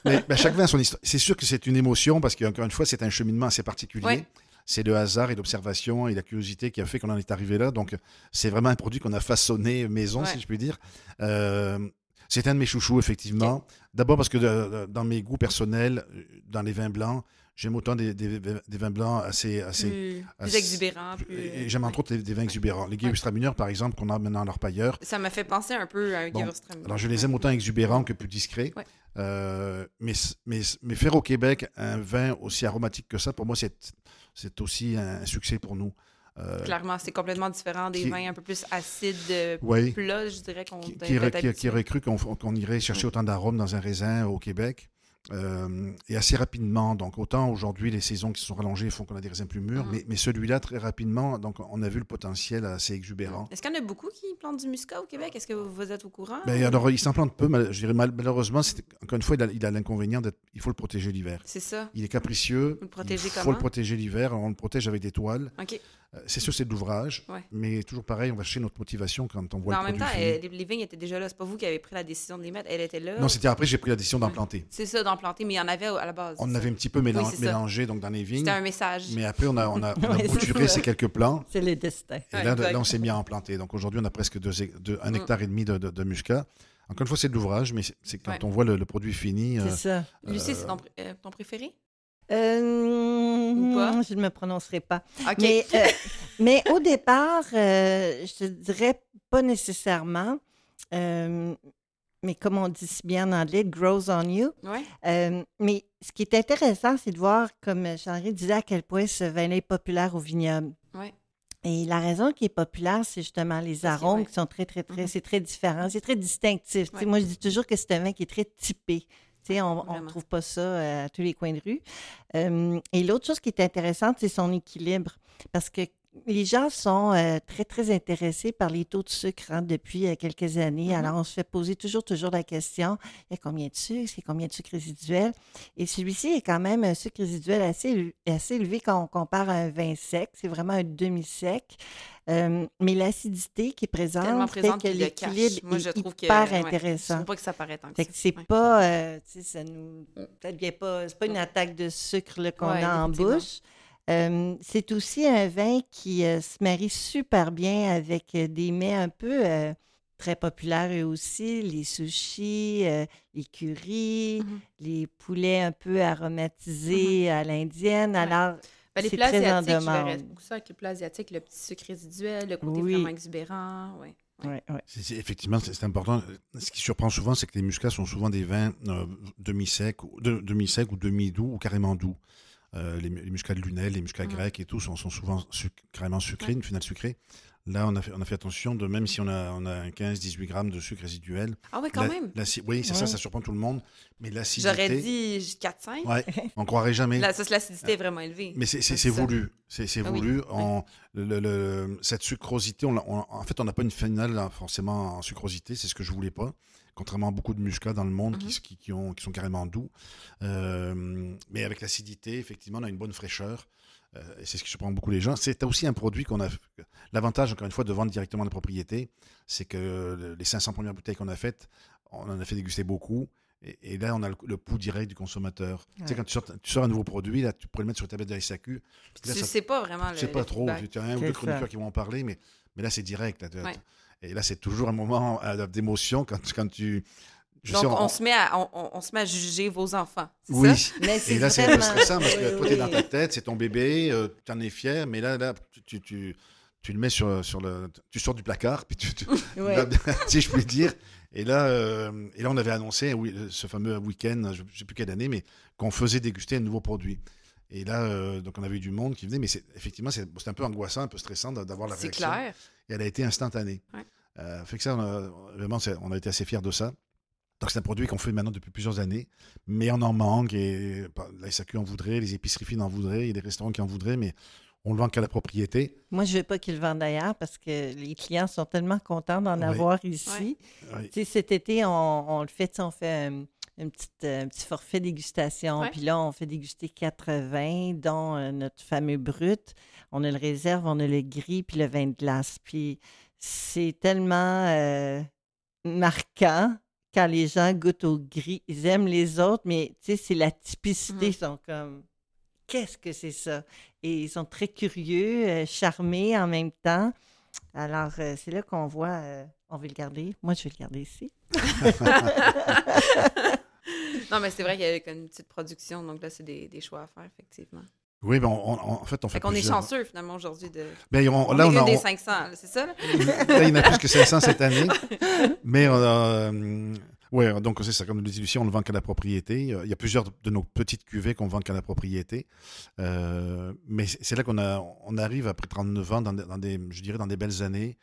Mais ben, chaque vin a son histoire. C'est sûr que c'est une émotion parce qu'encore une fois, c'est un cheminement assez particulier. Ouais. C'est le hasard et l'observation et la curiosité qui a fait qu'on en est arrivé là. Donc, c'est vraiment un produit qu'on a façonné maison, Ouais. si je puis dire. Euh, c'est un de mes chouchous, effectivement. D'abord parce que de- dans mes goûts personnels, euh, dans les vins blancs, j'aime autant des, des- des vins blancs assez. assez Plus, plus c'est- exubérant. Plus... et J'aime entre ouais. autres les- des vins exubérants. Les Gewürztraminer, par exemple, qu'on a maintenant à leur pailleur. Ça m'a fait penser un peu à un Bon. Alors, je les aime autant exubérants que plus discrets. Ouais. Euh, mais, mais, mais faire au Québec un vin aussi aromatique que ça, pour moi, c'est c'est aussi un succès pour nous. Euh, Clairement, c'est complètement différent des qui- vins un peu plus acides, euh, oui. plats, je dirais qu'on Qui, aurait, qui- cru qu'on qu'on irait chercher autant d'arômes dans un raisin au Québec Euh, et assez rapidement. Donc, autant aujourd'hui, les saisons qui se sont rallongées font qu'on a des raisins plus mûrs, Mhm. mais, mais celui-là, très rapidement, donc on a vu le potentiel assez exubérant. Est-ce qu'il y en a beaucoup qui plantent du muscat au Québec? Est-ce que vous êtes au courant? Ben, alors, il s'en plante peu, mal- je dirais mal- malheureusement. Encore une fois, il a l'inconvénient d'être. Il faut le protéger l'hiver. C'est ça. Il est capricieux. Le il faut comment? le protéger l'hiver. On le protège avec des toiles. OK. Euh, C'est sûr, c'est de l'ouvrage. Ouais. Mais toujours pareil, on va chercher notre motivation quand on voit Mais en le même temps, produit. euh, fini. les, les vignes étaient déjà là. C'est pas vous qui avez pris la décision de les mettre. Elle était là. Non, c'était après, j'ai pris la décision d'en planter. C'est ça, d'en planter, mais il y en avait à la base. On c'est avait un petit peu mélan- Oui, c'est ça. mélangé donc, dans les vignes. C'était un message. Mais après, on a, on a, on a c'est bouturé ces quelques plants. C'est le destin. Et là, là, on s'est mis à en planter. Donc aujourd'hui, on a presque deux, deux- un Mm. hectare et demi de, de, de muscat. Encore une fois, c'est de l'ouvrage, mais c'est- c'est quand Ouais. on voit le, le produit fini. C'est euh, ça. Lucie, Euh, c'est ton, pr- euh, ton préféré? Euh, Ou pas? Je ne me prononcerai pas. OK. Mais, euh, mais au départ, euh, je te dirais pas nécessairement. euh, mais comme on dit si bien en anglais, it grows on you. Ouais. Euh, mais ce qui est intéressant, c'est de voir, comme Jean-Henri disait, à quel point ce vin est populaire au vignoble. Ouais. Et la raison qui est populaire, c'est justement les arômes qui sont très, très, très, Mhm. c'est très différent, c'est très distinctif. Ouais. Moi, je dis toujours que c'est un vin qui est très typé. Tu sais, on ne trouve pas ça euh, à tous les coins de rue. Euh, et l'autre chose qui est intéressante, c'est son équilibre. Parce que les gens sont euh, très, très intéressés par les taux de sucre hein, depuis euh, quelques années. Mhm. Alors, on se fait poser toujours, toujours la question, il y a combien de sucre, c'est combien de sucre résiduel? Et celui-ci est quand même un sucre résiduel assez, assez élevé quand on compare à un vin sec. C'est vraiment un demi-sec. Euh, mais l'acidité qui est présente, Tellement fait présente que l'équilibre Moi, est je trouve que. hyper ouais, intéressant. Je trouve pas que ça paraît tant que que c'est Ouais. pas, ça nous, ça devient pas, c'est pas une attaque de sucre qu'on Ouais, a en bouche. Euh, c'est aussi un vin qui euh, se marie super bien avec euh, des mets un peu euh, très populaires eux aussi, les sushis, euh, les currys, Mhm. les poulets un peu aromatisés à l'indienne. Ouais. Alors, Ben, les c'est plats très en asiatiques, je beaucoup ça avec les plats asiatiques, le petit sucre résiduel, le côté Oui. vraiment exubérant. Ouais. ouais, ouais. C'est- c'est- effectivement, c'est important. Ce qui surprend souvent, c'est que les muscats sont souvent des vins euh, demi-secs, de- demi-secs ou demi-doux ou carrément doux. Euh, les, les muscats de Lunel, les muscats Mhm. grecs et tout sont, sont souvent suc- carrément sucrés, Ouais. une finale sucrée. Là, on a fait, on a fait attention de même si on a, on a un 15-18 grammes de sucre résiduel. Ah oui, quand la- même. oui, c'est ça, Ouais. ça surprend tout le monde. Mais l'acidité. J'aurais dit 4-5. Ouais, on croirait jamais. Là, ça, c'est l'acidité est vraiment élevée. Mais c'est- voulu. C'est Ah oui. voulu. On- le- le- le- cette sucrosité, on l'a- on- en fait, on n'a pas une finale hein, forcément en sucrosité. C'est ce que je voulais pas. Contrairement à beaucoup de muscats dans le monde Mhm. qui, qui, qui ont, qui sont carrément doux. Euh, mais avec l'acidité, effectivement, on a une bonne fraîcheur. Euh, et c'est ce qui surprend beaucoup les gens. C'est aussi un produit qu'on a. L'avantage, encore une fois, de vendre directement la propriété, c'est que le- les 500 premières bouteilles qu'on a faites, on en a fait déguster beaucoup. Et, et là, on a le, le pouls direct du consommateur. Tu sais, quand tu sors, tu sors un nouveau produit, là, tu pourrais le mettre sur la tablette de la SAQ. Là, tu ça- sais pas vraiment le. Je sais pas le trop, tu as un ou deux chroniqueurs qui vont en parler, mais, mais là, c'est direct. là, tu- Ouais. Et là, c'est toujours un moment euh, d'émotion quand, quand tu. je Donc, sais, on, se met à, on, se met à juger vos enfants. Oui. ça? Mais c'est Et là, c'est un peu stressant parce que oui, toi, tu es dans ta tête, c'est ton bébé, euh, tu en es fier, mais là, là tu, tu, tu, tu le mets sur, sur le. Tu sors du placard, puis tu. tu Ouais. si je puis dire. Et là, euh, et là, on avait annoncé oui, ce fameux week-end, je ne sais plus quelle année, mais qu'on faisait déguster un nouveau produit. Et là, euh, donc on avait eu du monde qui venait, mais c'est, effectivement, c'est, c'est un peu angoissant, un peu stressant d'a- d'avoir la C'est réaction. clair. Et elle a été instantanée. Ouais. Euh, fait que ça, on a, vraiment, c'est- on a été assez fiers de ça. Donc, c'est un produit qu'on fait maintenant depuis plusieurs années, mais on en manque. Et bah, la SAQ en voudrait, les épiceries fines en voudraient, il y a des restaurants qui en voudraient, mais on le vend qu'à la propriété. Moi, je veux pas qu'ils le vendent ailleurs parce que les clients sont tellement contents d'en Oui. avoir ici. Oui. Cet été, on, on le fait, on fait un, une petite, euh, un petit forfait dégustation. Ouais. Puis là, on fait déguster 80, dont euh, notre fameux brut. On a le réserve, on a le gris, puis le vin de glace. Puis c'est tellement euh, marquant quand les gens goûtent au gris. Ils aiment les autres, mais tu sais, c'est la typicité. Mhm. Ils sont comme, qu'est-ce que c'est ça? Et ils sont très curieux, euh, charmés en même temps. Alors, c'est là qu'on voit, on veut le garder. Moi, je vais le garder ici. non, mais c'est vrai qu'il y avait comme une petite production, donc là, c'est des, des choix à faire, effectivement. Oui, ben, on- on- en fait, on fait Fait qu'on est chanceux, finalement, aujourd'hui. De... Ben, on- On là, est on a, des on- 500, là, c'est ça? Là? Là, il y en a plus que 500 cette année. Mais on a, euh, ouais, donc c'est ça, comme dit Lucie, on ne vend qu'à la propriété. Il y a plusieurs de nos petites cuvées qu'on vend qu'à la propriété. Euh, mais c'est là qu'on a, on arrive après 39 ans dans, des- dans des, je dirais, dans des belles années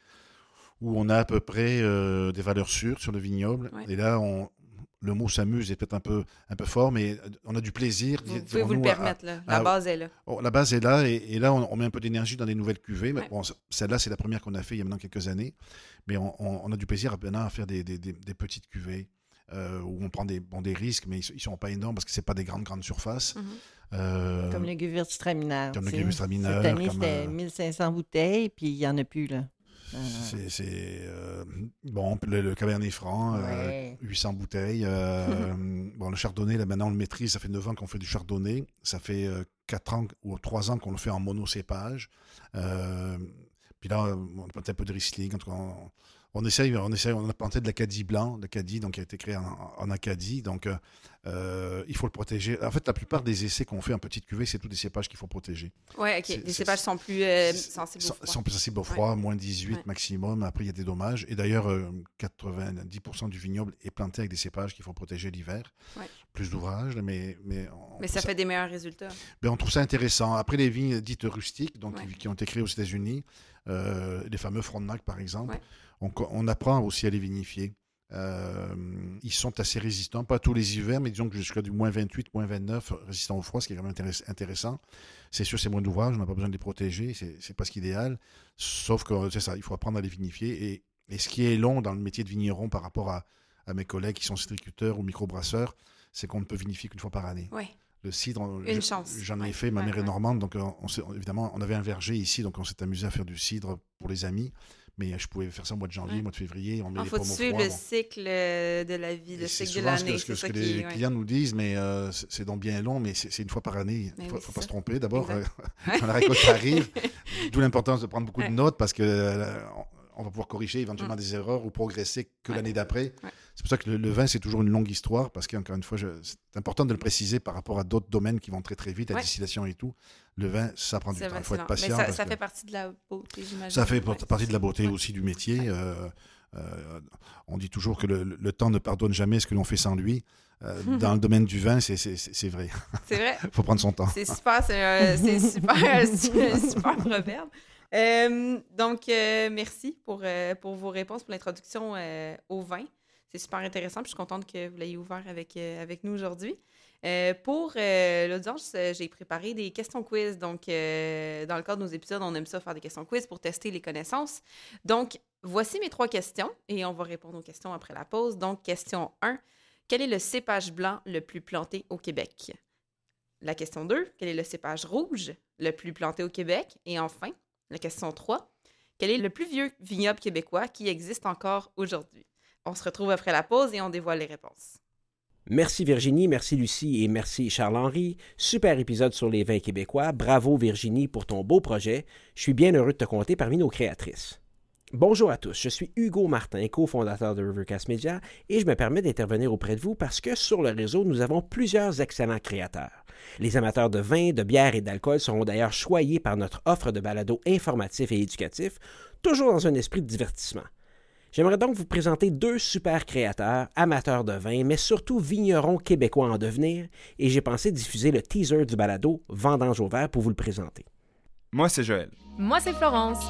où on a à peu près euh, des valeurs sûres sur le vignoble. Ouais. Et là, on, le mot s'amuse est peut-être un peu, un peu fort, mais on a du plaisir. Vous pouvez vous le à- permettre, là. La à- base est là. Oh, la base est là, et, et là, on, on met un peu d'énergie dans des nouvelles cuvées. Ouais. bon, celle-là, c'est la première qu'on a fait il y a maintenant quelques années. Mais on, on- on a du plaisir à, maintenant à faire des, des- des- des petites cuvées euh, où on prend des, bon, des risques, mais ils ne sont pas énormes parce que ce pas des grandes, grandes surfaces. Mhm. Euh, Comme le Gewürztraminer. comme le. Gewürztraminer, Cette année, c'était euh, 1500 bouteilles, puis il n'y en a plus, là. Euh, c'est euh, bon, le, le Cabernet Franc, euh, Ouais. 800 bouteilles. euh, bon, le Chardonnay, là, maintenant, on le maîtrise. Ça fait 9 ans qu'on fait du Chardonnay. Ça fait euh, 4 ans ou 3 ans qu'on le fait en monocépage. Euh, puis là, on a un peu de Riesling. En tout cas, on, On essaye, on essaye, on a planté de l'Acadie blanc, l'Acadie donc qui a été créé en, en Acadie, donc euh, euh, il faut le protéger. En fait, la plupart des essais qu'on fait en petite cuvée, c'est tous des cépages qu'il faut protéger. Oui, ok. Les cépages sont plus euh, sensibles au froid. sont plus sensibles au froid, moins 18 Ouais. maximum. Après, il y a des dommages. Et d'ailleurs, euh, 90% du vignoble est planté avec des cépages qu'il faut protéger l'hiver. Ouais. Plus d'ouvrages, mais, mais, on, Mais ça fait des meilleurs résultats. ben, on trouve ça intéressant. Après, les vignes dites rustiques, donc qui, qui ont été créées aux États-Unis, les fameux Frontenac, par exemple. On, on apprend aussi à les vinifier. Euh, ils sont assez résistants, pas tous les hivers, mais disons que jusqu'à du moins 28, moins 29, résistants au froid, ce qui est quand même intéress- intéressant. C'est sûr, c'est moins d'ouvrage, on n'a pas besoin de les protéger, c'est pas ce qu'idéal. Sauf que c'est ça, il faut apprendre à les vinifier. Et, et ce qui est long dans le métier de vigneron par rapport à, à mes collègues qui sont striculteurs ou microbrasseurs, c'est qu'on ne peut vinifier qu'une fois par année. Oui. Le cidre, Une je- chance. j'en ai Ouais, fait, ma ouais, mère ouais. est normande, donc euh, on s'est- évidemment, on avait un verger ici, donc on s'est amusé à faire du cidre pour les amis. Mais je pouvais faire ça au mois de janvier, Ouais. au mois de février, on met les faut suivre le bon. cycle euh, de la vie, le cycle de ce l'année. que, ce que- C'est ce que les ouais. clients nous disent, mais euh, c'est donc bien long, mais c'est une fois par année. Il ne faut, oui, faut c'est pas se tromper. D'abord, euh, quand la récolte arrive, d'où l'importance de prendre beaucoup de notes parce que euh, on va pouvoir corriger éventuellement des erreurs ou progresser que Mm. Ouais. l'année d'après. Ouais. C'est pour ça que le, le vin, c'est toujours une longue histoire parce qu'encore une fois, c'est important de le préciser par rapport à d'autres domaines qui vont très très vite, la Ouais. distillation et tout. Le vin, ça prend du temps. Il faut être patient. Mais ça, fait partie de la beauté, j'imagine. ça fait partie de la beauté aussi du métier. Euh, euh, on dit toujours que le, le temps ne pardonne jamais ce que l'on fait sans lui. Euh, dans le domaine du vin, c'est- vrai. C'est vrai. Il faut prendre son temps. C'est super, c'est super, super proverbe. Euh, donc, euh, merci pour, euh, pour vos réponses, pour l'introduction au vin. C'est super intéressant. puis Je suis contente que vous l'ayez ouvert avec, avec nous aujourd'hui. Pour l'audience, j'ai préparé des questions quiz. Donc, dans le cadre de nos épisodes, on aime ça faire des questions quiz pour tester les connaissances. Donc, voici mes trois questions et on va répondre aux questions après la pause. Donc, question 1. Quel est le cépage blanc le plus planté au Québec? La question 2, quel est le cépage rouge le plus planté au Québec? Et enfin, la question 3, quel est le plus vieux vignoble québécois qui existe encore aujourd'hui? On se retrouve après la pause et on dévoile les réponses. Merci Virginie, merci Lucie et merci Charles-Henri. Super épisode sur les vins québécois. Bravo Virginie pour ton beau projet. Je suis bien heureux de te compter parmi nos créatrices. Bonjour à tous, je suis Hugo Martin, cofondateur de Rivercast Media, et je me permets d'intervenir auprès de vous parce que sur le réseau, nous avons plusieurs excellents créateurs. Les amateurs de vin, de bière et d'alcool seront d'ailleurs choyés par notre offre de balado informatif et éducatif, toujours dans un esprit de divertissement. J'aimerais donc vous présenter deux super créateurs, amateurs de vin, mais surtout vignerons québécois en devenir, et j'ai pensé diffuser le teaser du balado Vendange au vert pour vous le présenter. Moi, c'est Joël. Moi, c'est Florence.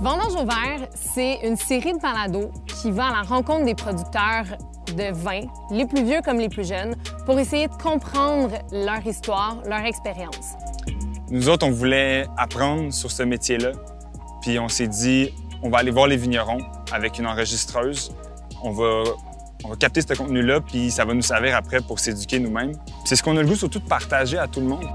Vendange au vert, c'est une série de balados qui va à la rencontre des producteurs de vin, les plus vieux comme les plus jeunes, pour essayer de comprendre leur histoire, leur expérience. Nous autres, on voulait apprendre sur ce métier-là. Puis on s'est dit, on va aller voir les vignerons avec une enregistreuse. On va, on va capter ce contenu-là, puis ça va nous servir après pour s'éduquer nous-mêmes. C'est ce qu'on a le goût surtout de partager à tout le monde.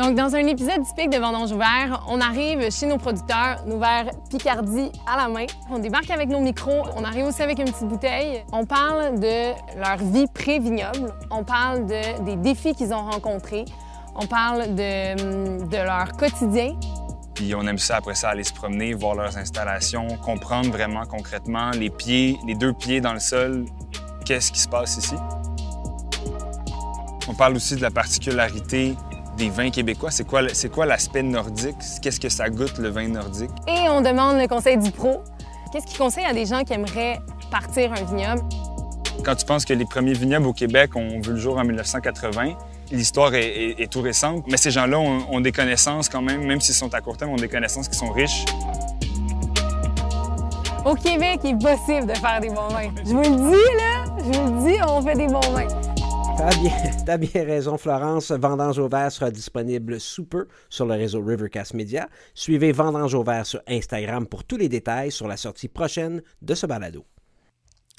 Donc, dans un épisode typique de Vendange ouvert, on arrive chez nos producteurs, nos verres Picardie à la main. On débarque avec nos micros, on arrive aussi avec une petite bouteille. On parle de leur vie pré-vignoble, on parle de, des défis qu'ils ont rencontrés, on parle de, de leur quotidien. Puis on aime ça après ça aller se promener, voir leurs installations, comprendre vraiment concrètement les pieds, les deux pieds dans le sol, qu'est-ce qui se passe ici? On parle aussi de la particularité des vins québécois. C'est quoi, c'est quoi l'aspect nordique? Qu'est-ce que ça goûte le vin nordique? Et on demande le conseil du pro. Qu'est-ce qu'il conseille à des gens qui aimeraient partir un vignoble? Quand tu penses que les premiers vignobles au Québec ont vu le jour en 1980, l'histoire est, est- est tout récente, mais ces gens-là ont, ont des connaissances quand même, même s'ils sont à court terme, ont des connaissances qui sont riches. Au Québec, il est possible de faire des bons vins. Je vous le dis, là, je vous le dis, on fait des bons vins. T'as bien, t'as bien raison, Florence. Vendange au vert sera disponible sous peu sur le réseau Rivercast Media. Suivez Vendange au vert sur Instagram pour tous les détails sur la sortie prochaine de ce balado.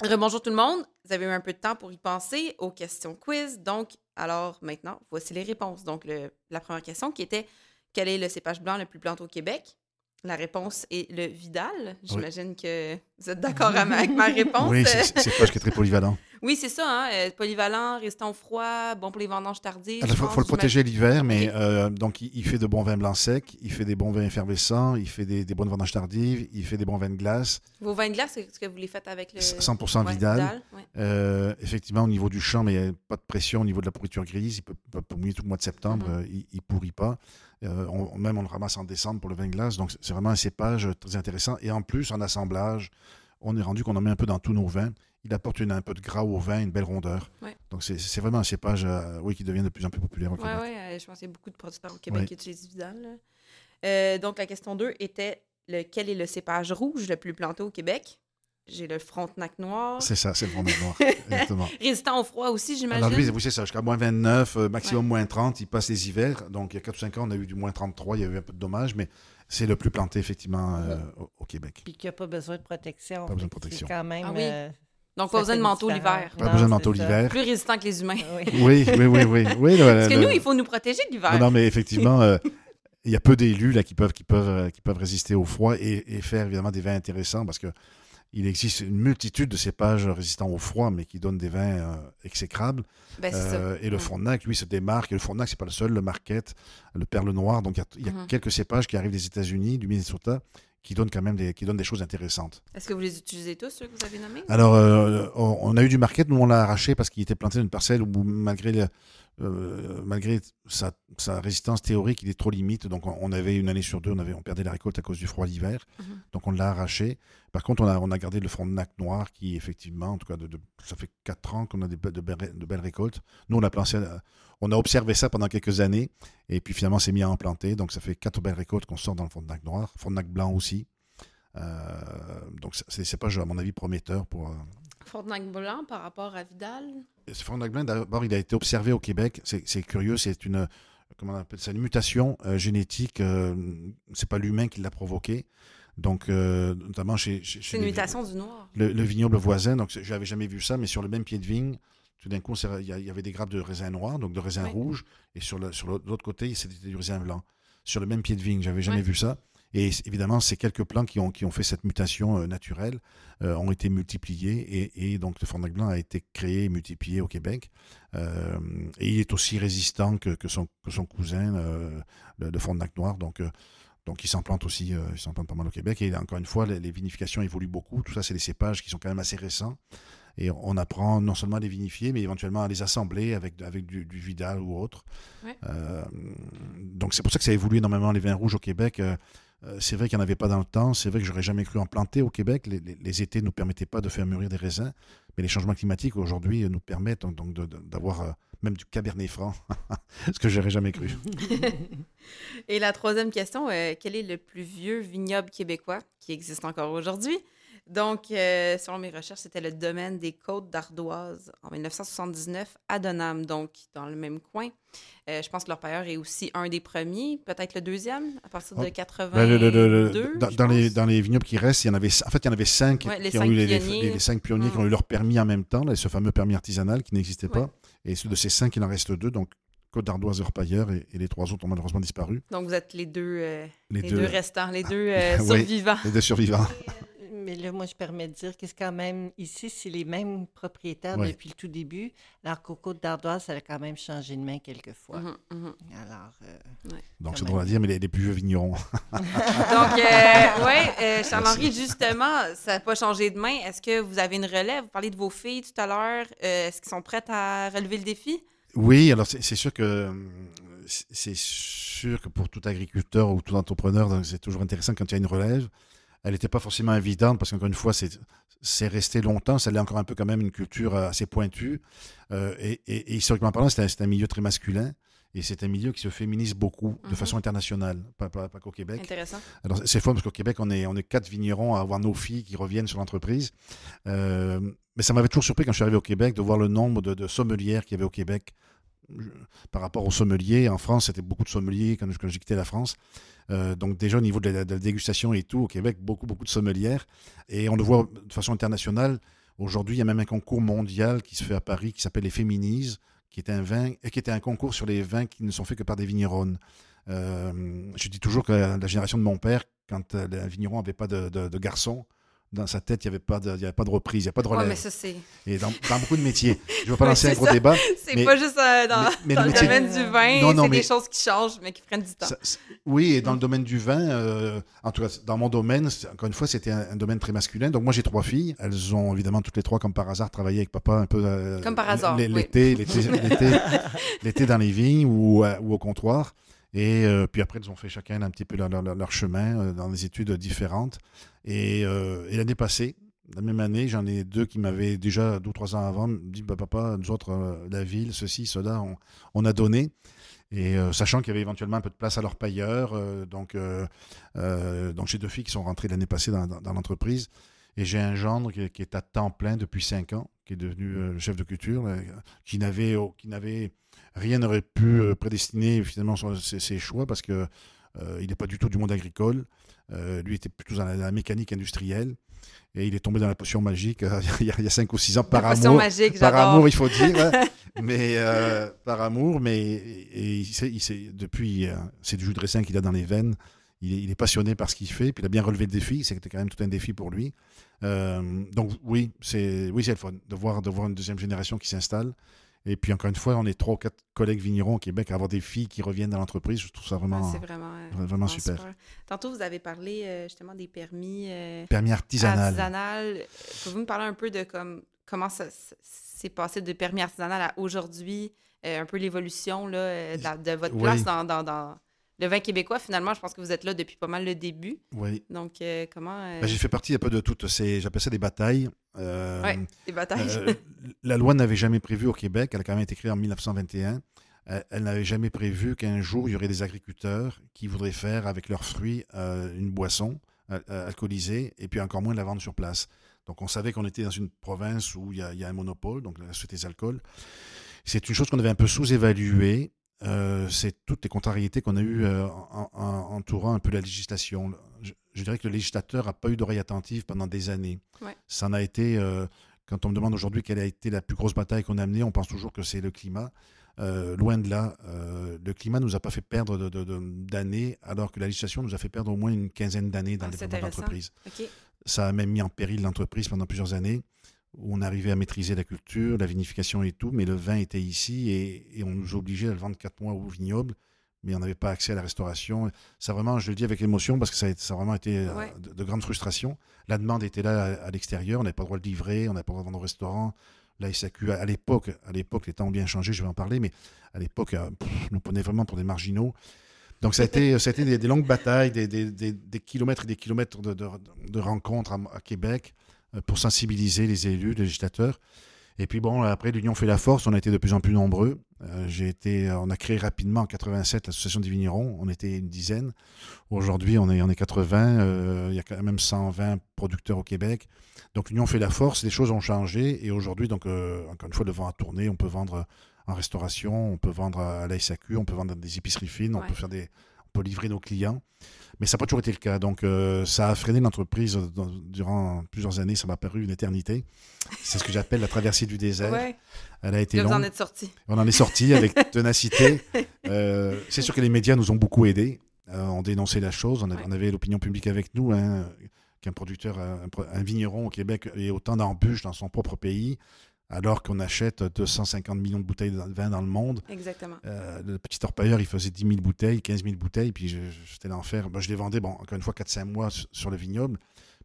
Rebonjour tout le monde. Vous avez eu un peu de temps pour y penser aux questions quiz. Donc, alors maintenant, voici les réponses. Donc, le- la première question qui était quel est le cépage blanc le plus planté au Québec? La réponse est le Vidal. J'imagine que vous êtes d'accord avec ma réponse. Oui, c'est c'est pas ce qui est très polyvalent. Oui, c'est ça, hein, euh, polyvalent, résistant au froid, bon pour les vendanges tardives. Il faut, le protéger l'hiver, mais euh, donc il, il fait de bons vins blancs secs, il fait des bons vins effervescents, il fait des, des bonnes vendanges tardives, il fait des bons vins de glace, Vos vins de glace, est-ce que vous les faites avec le... 100% Ouais, Vidal. ouais. Euh, effectivement, au niveau du champ, mais il n'y a pas de pression au niveau de la pourriture grise. Il peut, tout le mois de septembre, Mhm. il ne pourrit pas. Euh, on- même on le ramasse en décembre pour le vin de glace. Donc, c'est vraiment un cépage très intéressant. Et en plus, en assemblage, on est rendu qu'on en met un peu dans tous nos vins. Il apporte une- un peu de gras au vin, une belle rondeur. Ouais. Donc, c'est vraiment un cépage euh, oui, qui devient de plus en plus populaire au Québec. oui, je pense qu'il y a beaucoup de producteurs au Québec Ouais. qui utilisent Vidal. Euh, donc, la question 2 était le, quel est le cépage rouge le plus planté au Québec? J'ai le Frontenac noir. C'est ça, c'est le Frontenac noir. Exactement. Résistant au froid aussi, j'imagine. Alors lui, oui, c'est ça, jusqu'à moins 29, euh, maximum moins 30, il passe les hivers. Donc il y a 4 ou 5 ans, on a eu du moins 33, il y a eu un peu de dommages, mais c'est le plus planté effectivement euh, au, au Québec. Puis qui n'a pas besoin de protection. Pas besoin de protection. C'est quand même. Ah oui. euh, Donc, pas besoin de manteau l'hiver. Pas Non, besoin de manteau l'hiver. Plus résistant que les humains. Oui. Oui, oui, oui, oui. oui le- Parce que le- nous, il faut nous protéger de l'hiver. Non, non, mais effectivement, euh, il y a peu d'élus là, qui, peuvent, qui, peuvent, euh, qui peuvent résister au froid et, et faire évidemment des vins intéressants parce que il existe une multitude de cépages résistants au froid, mais qui donnent des vins euh, exécrables. Ben. Euh, et le. Frontenac, lui, se démarque. Et le Frontenac, c'est pas le seul. Le Marquette, le Perle Noir. Donc, il y a, il y a Mhm. quelques cépages qui arrivent des États-Unis, du Minnesota, qui donnent quand même des, qui donnent des choses intéressantes. Est-ce que vous les utilisez tous, ceux que vous avez nommés? Alors, euh, on on a eu du Marquette, nous, on l'a arraché parce qu'il était planté dans une parcelle où, malgré, le- euh, malgré sa, sa résistance théorique, il est trop limite. Donc, on, on avait une année sur deux, on, avait, on perdait la récolte à cause du froid l'hiver. Mhm. Donc, on l'a arraché. Par contre, on a, on a gardé le Frontenac noir qui, effectivement, en tout cas, de, de- ça fait quatre ans qu'on a des, de, belles, de belles récoltes. Nous, on a, planté, on a observé ça pendant quelques années. Et puis, finalement, c'est mis à en planter. Donc, ça fait quatre belles récoltes qu'on sort dans le Frontenac noir. Frontenac blanc aussi. Euh, donc, c'est cépages, à mon avis, prometteurs pour. euh, Frontenac blanc par rapport à Vidal? Frontenac blanc, d'abord, il a été observé au Québec. C'est curieux, c'est une, comment on appelle ça, une mutation euh, génétique. euh, c'est pas l'humain qui l'a provoqué. Donc, euh, notamment chez, chez- chez C'est une mutation du noir. le, le vignoble voisin. Donc, je n'avais jamais vu ça, mais sur le même pied de vigne, tout d'un coup, il y, avait des grappes de raisin noir, donc de raisin Oui. rouge, et sur l'autre côté, c'était du raisin blanc. Sur le même pied de vigne, j'avais jamais Oui. vu ça. Et évidemment, ces quelques plants qui ont, qui ont fait cette mutation euh, naturelle euh, ont été multipliés et, et donc le Frontenac blanc a été créé et multiplié au Québec. Euh, et il est aussi résistant que, que son, que son cousin, le, le Frontenac noir. Donc, donc il s'en plante aussi, il s'en plante pas mal au Québec. Et encore une fois, les, les vinifications évoluent beaucoup. Tout ça, c'est des cépages qui sont quand même assez récents. Et on apprend non seulement à les vinifier, mais éventuellement à les assembler avec, avec du, du Vidal ou autre. Ouais. Euh, donc c'est pour ça que ça a évolué énormément les vins rouges au Québec. Euh, euh, c'est vrai qu'il n'y en avait pas dans le temps. C'est vrai que j'aurais jamais cru en planter au Québec. Les, les- les étés ne nous permettaient pas de faire mûrir des raisins. Mais les changements climatiques aujourd'hui nous permettent donc, d'avoir même du Cabernet Franc, ce que j'aurais jamais cru. Et la troisième question, euh, quel est le plus vieux vignoble québécois qui existe encore aujourd'hui? Donc, euh, selon mes recherches, c'était le domaine des Côtes d'Ardoise en 1979 à Donham, donc dans le même coin. Euh, je pense que leur payeur est aussi un des premiers, peut-être le deuxième, à partir de Oh, 82. Ben, le- le- le- le- dans, les, pense. dans les vignobles qui restent, il y en avait, en fait, il y en avait cinq Ouais, qui ont eu les, cinq pionniers qui ont eu leur permis en même temps, là, ce fameux permis artisanal qui n'existait Ouais. pas. Et de ces cinq, il en reste deux, donc Côte d'Ardoise et Orpailleur, et, et les trois autres ont malheureusement disparu. Donc, vous êtes les deux, euh, Les, les deux, deux restants, les deux euh, Oui. survivants. les deux survivants. Mais là, moi, je permets de dire que c'est quand même, ici, c'est les mêmes propriétaires depuis le tout début. Alors qu'au Côte d'Ardoise, ça a quand même changé de main quelques fois. Mhm, mhm. Alors, euh, Donc c'est drôle à dire, mais les, les plus vieux vignerons. Donc, euh, ouais, Charles-Henri, justement, ça n'a pas changé de main. Est-ce que vous avez une relève? Vous parlez de vos filles tout à l'heure. Euh, Est-ce qu'ils sont prêtes à relever le défi? Oui, alors c'est sûr que euh, c'est sûr que pour tout agriculteur ou tout entrepreneur, c'est toujours intéressant quand il y a une relève. Elle n'était pas forcément évidente parce qu'encore une fois, c'est resté longtemps. Ça l'est encore un peu quand même une culture euh, assez pointue. Euh, et, et- et historiquement parlant, c'est un, milieu très masculin. Et c'est un milieu qui se féminise beaucoup de Mhm. façon internationale, pas, pas, pas qu'au Québec. Intéressant. Alors, c'est fun parce qu'au Québec, on est, on est quatre vignerons à avoir nos filles qui reviennent sur l'entreprise. Euh, mais ça m'avait toujours surpris quand je suis arrivé au Québec de voir le nombre de, de sommelières qu'il y avait au Québec Par rapport aux sommeliers. En France, c'était beaucoup de sommeliers quand, quand j'ai quitté la France. Euh, donc, déjà, au niveau de la, dégustation et tout, au Québec, beaucoup, beaucoup de sommelières. Et on le voit de façon internationale. Aujourd'hui, il y a même un concours mondial qui se fait à Paris qui s'appelle les Féminises, qui est un vin, qui était un concours sur les vins qui ne sont faits que par des vigneronnes. Euh, je dis toujours que la, génération de mon père, quand euh, un vigneron n'avait pas de, de, de garçon, dans sa tête, il n'y avait, pas de- il y avait pas de reprise, il n'y a pas de Ouais, relève. mais ça, c'est Et dans, dans beaucoup de métiers. Je ne veux pas Ouais, lancer un gros ça. débat. c'est Mais- pas juste euh, dans, mais- mais dans le le, métier- domaine du vin, Non, non, c'est des choses qui changent, mais qui prennent du temps. Ça- oui, et dans le domaine du vin, euh, en tout cas, dans mon domaine, encore une fois, c'était un, un domaine très masculin. Donc, moi, j'ai trois filles. Elles ont évidemment toutes les trois, comme par hasard, travaillé avec papa un peu. euh, Comme par hasard, l- oui. L'été, l'été, l'été, l'été dans les vignes ou, ou au comptoir. Et puis après, ils ont fait chacun un petit peu leur, leur- leur chemin dans des études différentes. Et, euh, et l'année passée, la même année, j'en ai deux qui m'avaient déjà deux ou trois ans avant dit bah, Papa, nous autres, euh, la ville, ceci, cela, on, a donné. Et euh, sachant qu'il y avait éventuellement un peu de place à leur payeur, donc, donc j'ai deux filles qui sont rentrées l'année passée dans, l'entreprise. Et j'ai un gendre qui, est à temps plein depuis cinq ans, qui est devenu le chef de culture, qui n'avait qui n'avait rien n'aurait pu prédestiner finalement ses choix parce que euh, il n'est pas du tout du monde agricole. Euh, lui était plutôt dans la, la mécanique industrielle. Et il est tombé dans la potion magique euh, il, y a, il y a cinq ou six ans par La amour. magique, Par amour, il faut dire. mais euh, par amour, mais et, il depuis, c'est du jus de raisin qu'il a dans les veines. Il est, il est passionné par ce qu'il fait, puis il a bien relevé le défi. C'était quand même tout un défi pour lui. Euh, donc oui, c'est oui, c'est le fun de voir, de voir une deuxième génération qui s'installe. Et puis encore une fois, on est trois ou quatre collègues vignerons au Québec à avoir des filles qui reviennent dans l'entreprise. Je trouve ça vraiment vraiment, euh, vraiment super. Tantôt, vous avez parlé euh, justement des permis euh, permis artisanal. artisanal. Pouvez-vous me parler un peu de comme, comment ça s'est passé de permis artisanal à aujourd'hui, euh, un peu l'évolution de, de votre Oui. place dans, dans- dans le vin québécois? Finalement, je pense que vous êtes là depuis pas mal le début. Oui. Donc, euh, comment... euh, Ben, j'ai fait partie un peu de toutes ces, j'appelle ça des batailles. Euh, Ouais, des batailles. La loi n'avait jamais prévu au Québec, elle a quand même été créée en 1921, euh, elle n'avait jamais prévu qu'un jour, il y aurait des agriculteurs qui voudraient faire avec leurs fruits une boisson alcoolisée et puis encore moins la vendre sur place. Donc on savait qu'on était dans une province où il y a, il y a un monopole, donc la société des alcools. C'est une chose qu'on avait un peu sous-évaluée. Euh, c'est toutes les contrariétés qu'on a eues euh, en, en- entourant un peu la législation. Je, je dirais que le législateur n'a pas eu d'oreille attentive pendant des années. Ouais. Ça en a été, euh, quand on me demande aujourd'hui quelle a été la plus grosse bataille qu'on a menée, on pense toujours que c'est le climat. Euh, loin de là, le climat ne nous a pas fait perdre de- de- de- d'années, alors que la législation nous a fait perdre au moins une quinzaine d'années dans Ah, le c'est développement intéressant. d'entreprise. OK. Ça a même mis en péril l'entreprise pendant plusieurs années, où on arrivait à maîtriser la culture, la vinification et tout, mais le vin était ici et, et on nous obligeait à le vendre quatre mois au vignoble, mais on n'avait pas accès à la restauration. Ça vraiment, je le dis avec émotion, parce que ça a, ça a vraiment été euh, Ouais. de, de grandes frustrations. La demande était là à, à l'extérieur, on n'avait pas le droit de livrer, on n'avait pas le droit de vendre au restaurant. La SAQ, à, à l'époque, à l'époque, les temps ont bien changé, je vais en parler, mais à l'époque, euh, nous prenait vraiment pour des marginaux. Donc ça a été, ça a été des, des longues batailles, des, des- des- des kilomètres et des kilomètres de, de- de rencontres à, à Québec pour sensibiliser les élus, les législateurs. Et puis bon, après, l'Union fait la force, on a été de plus en plus nombreux. Euh, j'ai été, on a créé rapidement en 87 l'association des vignerons, on était une dizaine. Aujourd'hui, on est, on est 80, euh, il y a quand même 120 producteurs au Québec. Donc l'Union fait la force, les choses ont changé. Et aujourd'hui, donc euh, encore une fois, le vent a tourné, on peut vendre en restauration, on peut vendre à la SAQ, on peut vendre dans des épiceries fines, on peut faire des, peut livrer nos clients. Mais ça n'a pas toujours été le cas. Donc, euh, ça a freiné l'entreprise durant plusieurs années. Ça m'a paru une éternité. C'est ce que j'appelle la traversée du désert. Ouais. Elle a été Là, vous en longue. êtes sorti. On en est sorti avec ténacité. Euh, c'est sûr que les médias nous ont beaucoup aidés. Euh, on dénonçait la chose. On avait, Ouais. on avait l'opinion publique avec nous. hein, qu'un producteur, un, pro- un vigneron au Québec ait autant d'embûches dans son propre pays, alors qu'on achète 250 millions de bouteilles de vin dans le monde. Exactement. Euh, le petit orpailleur, il faisait 10 000 bouteilles, 15 000 bouteilles, puis c'était l'enfer. Moi, je les vendais, bon, encore une fois, 4-5 mois sur, le vignoble,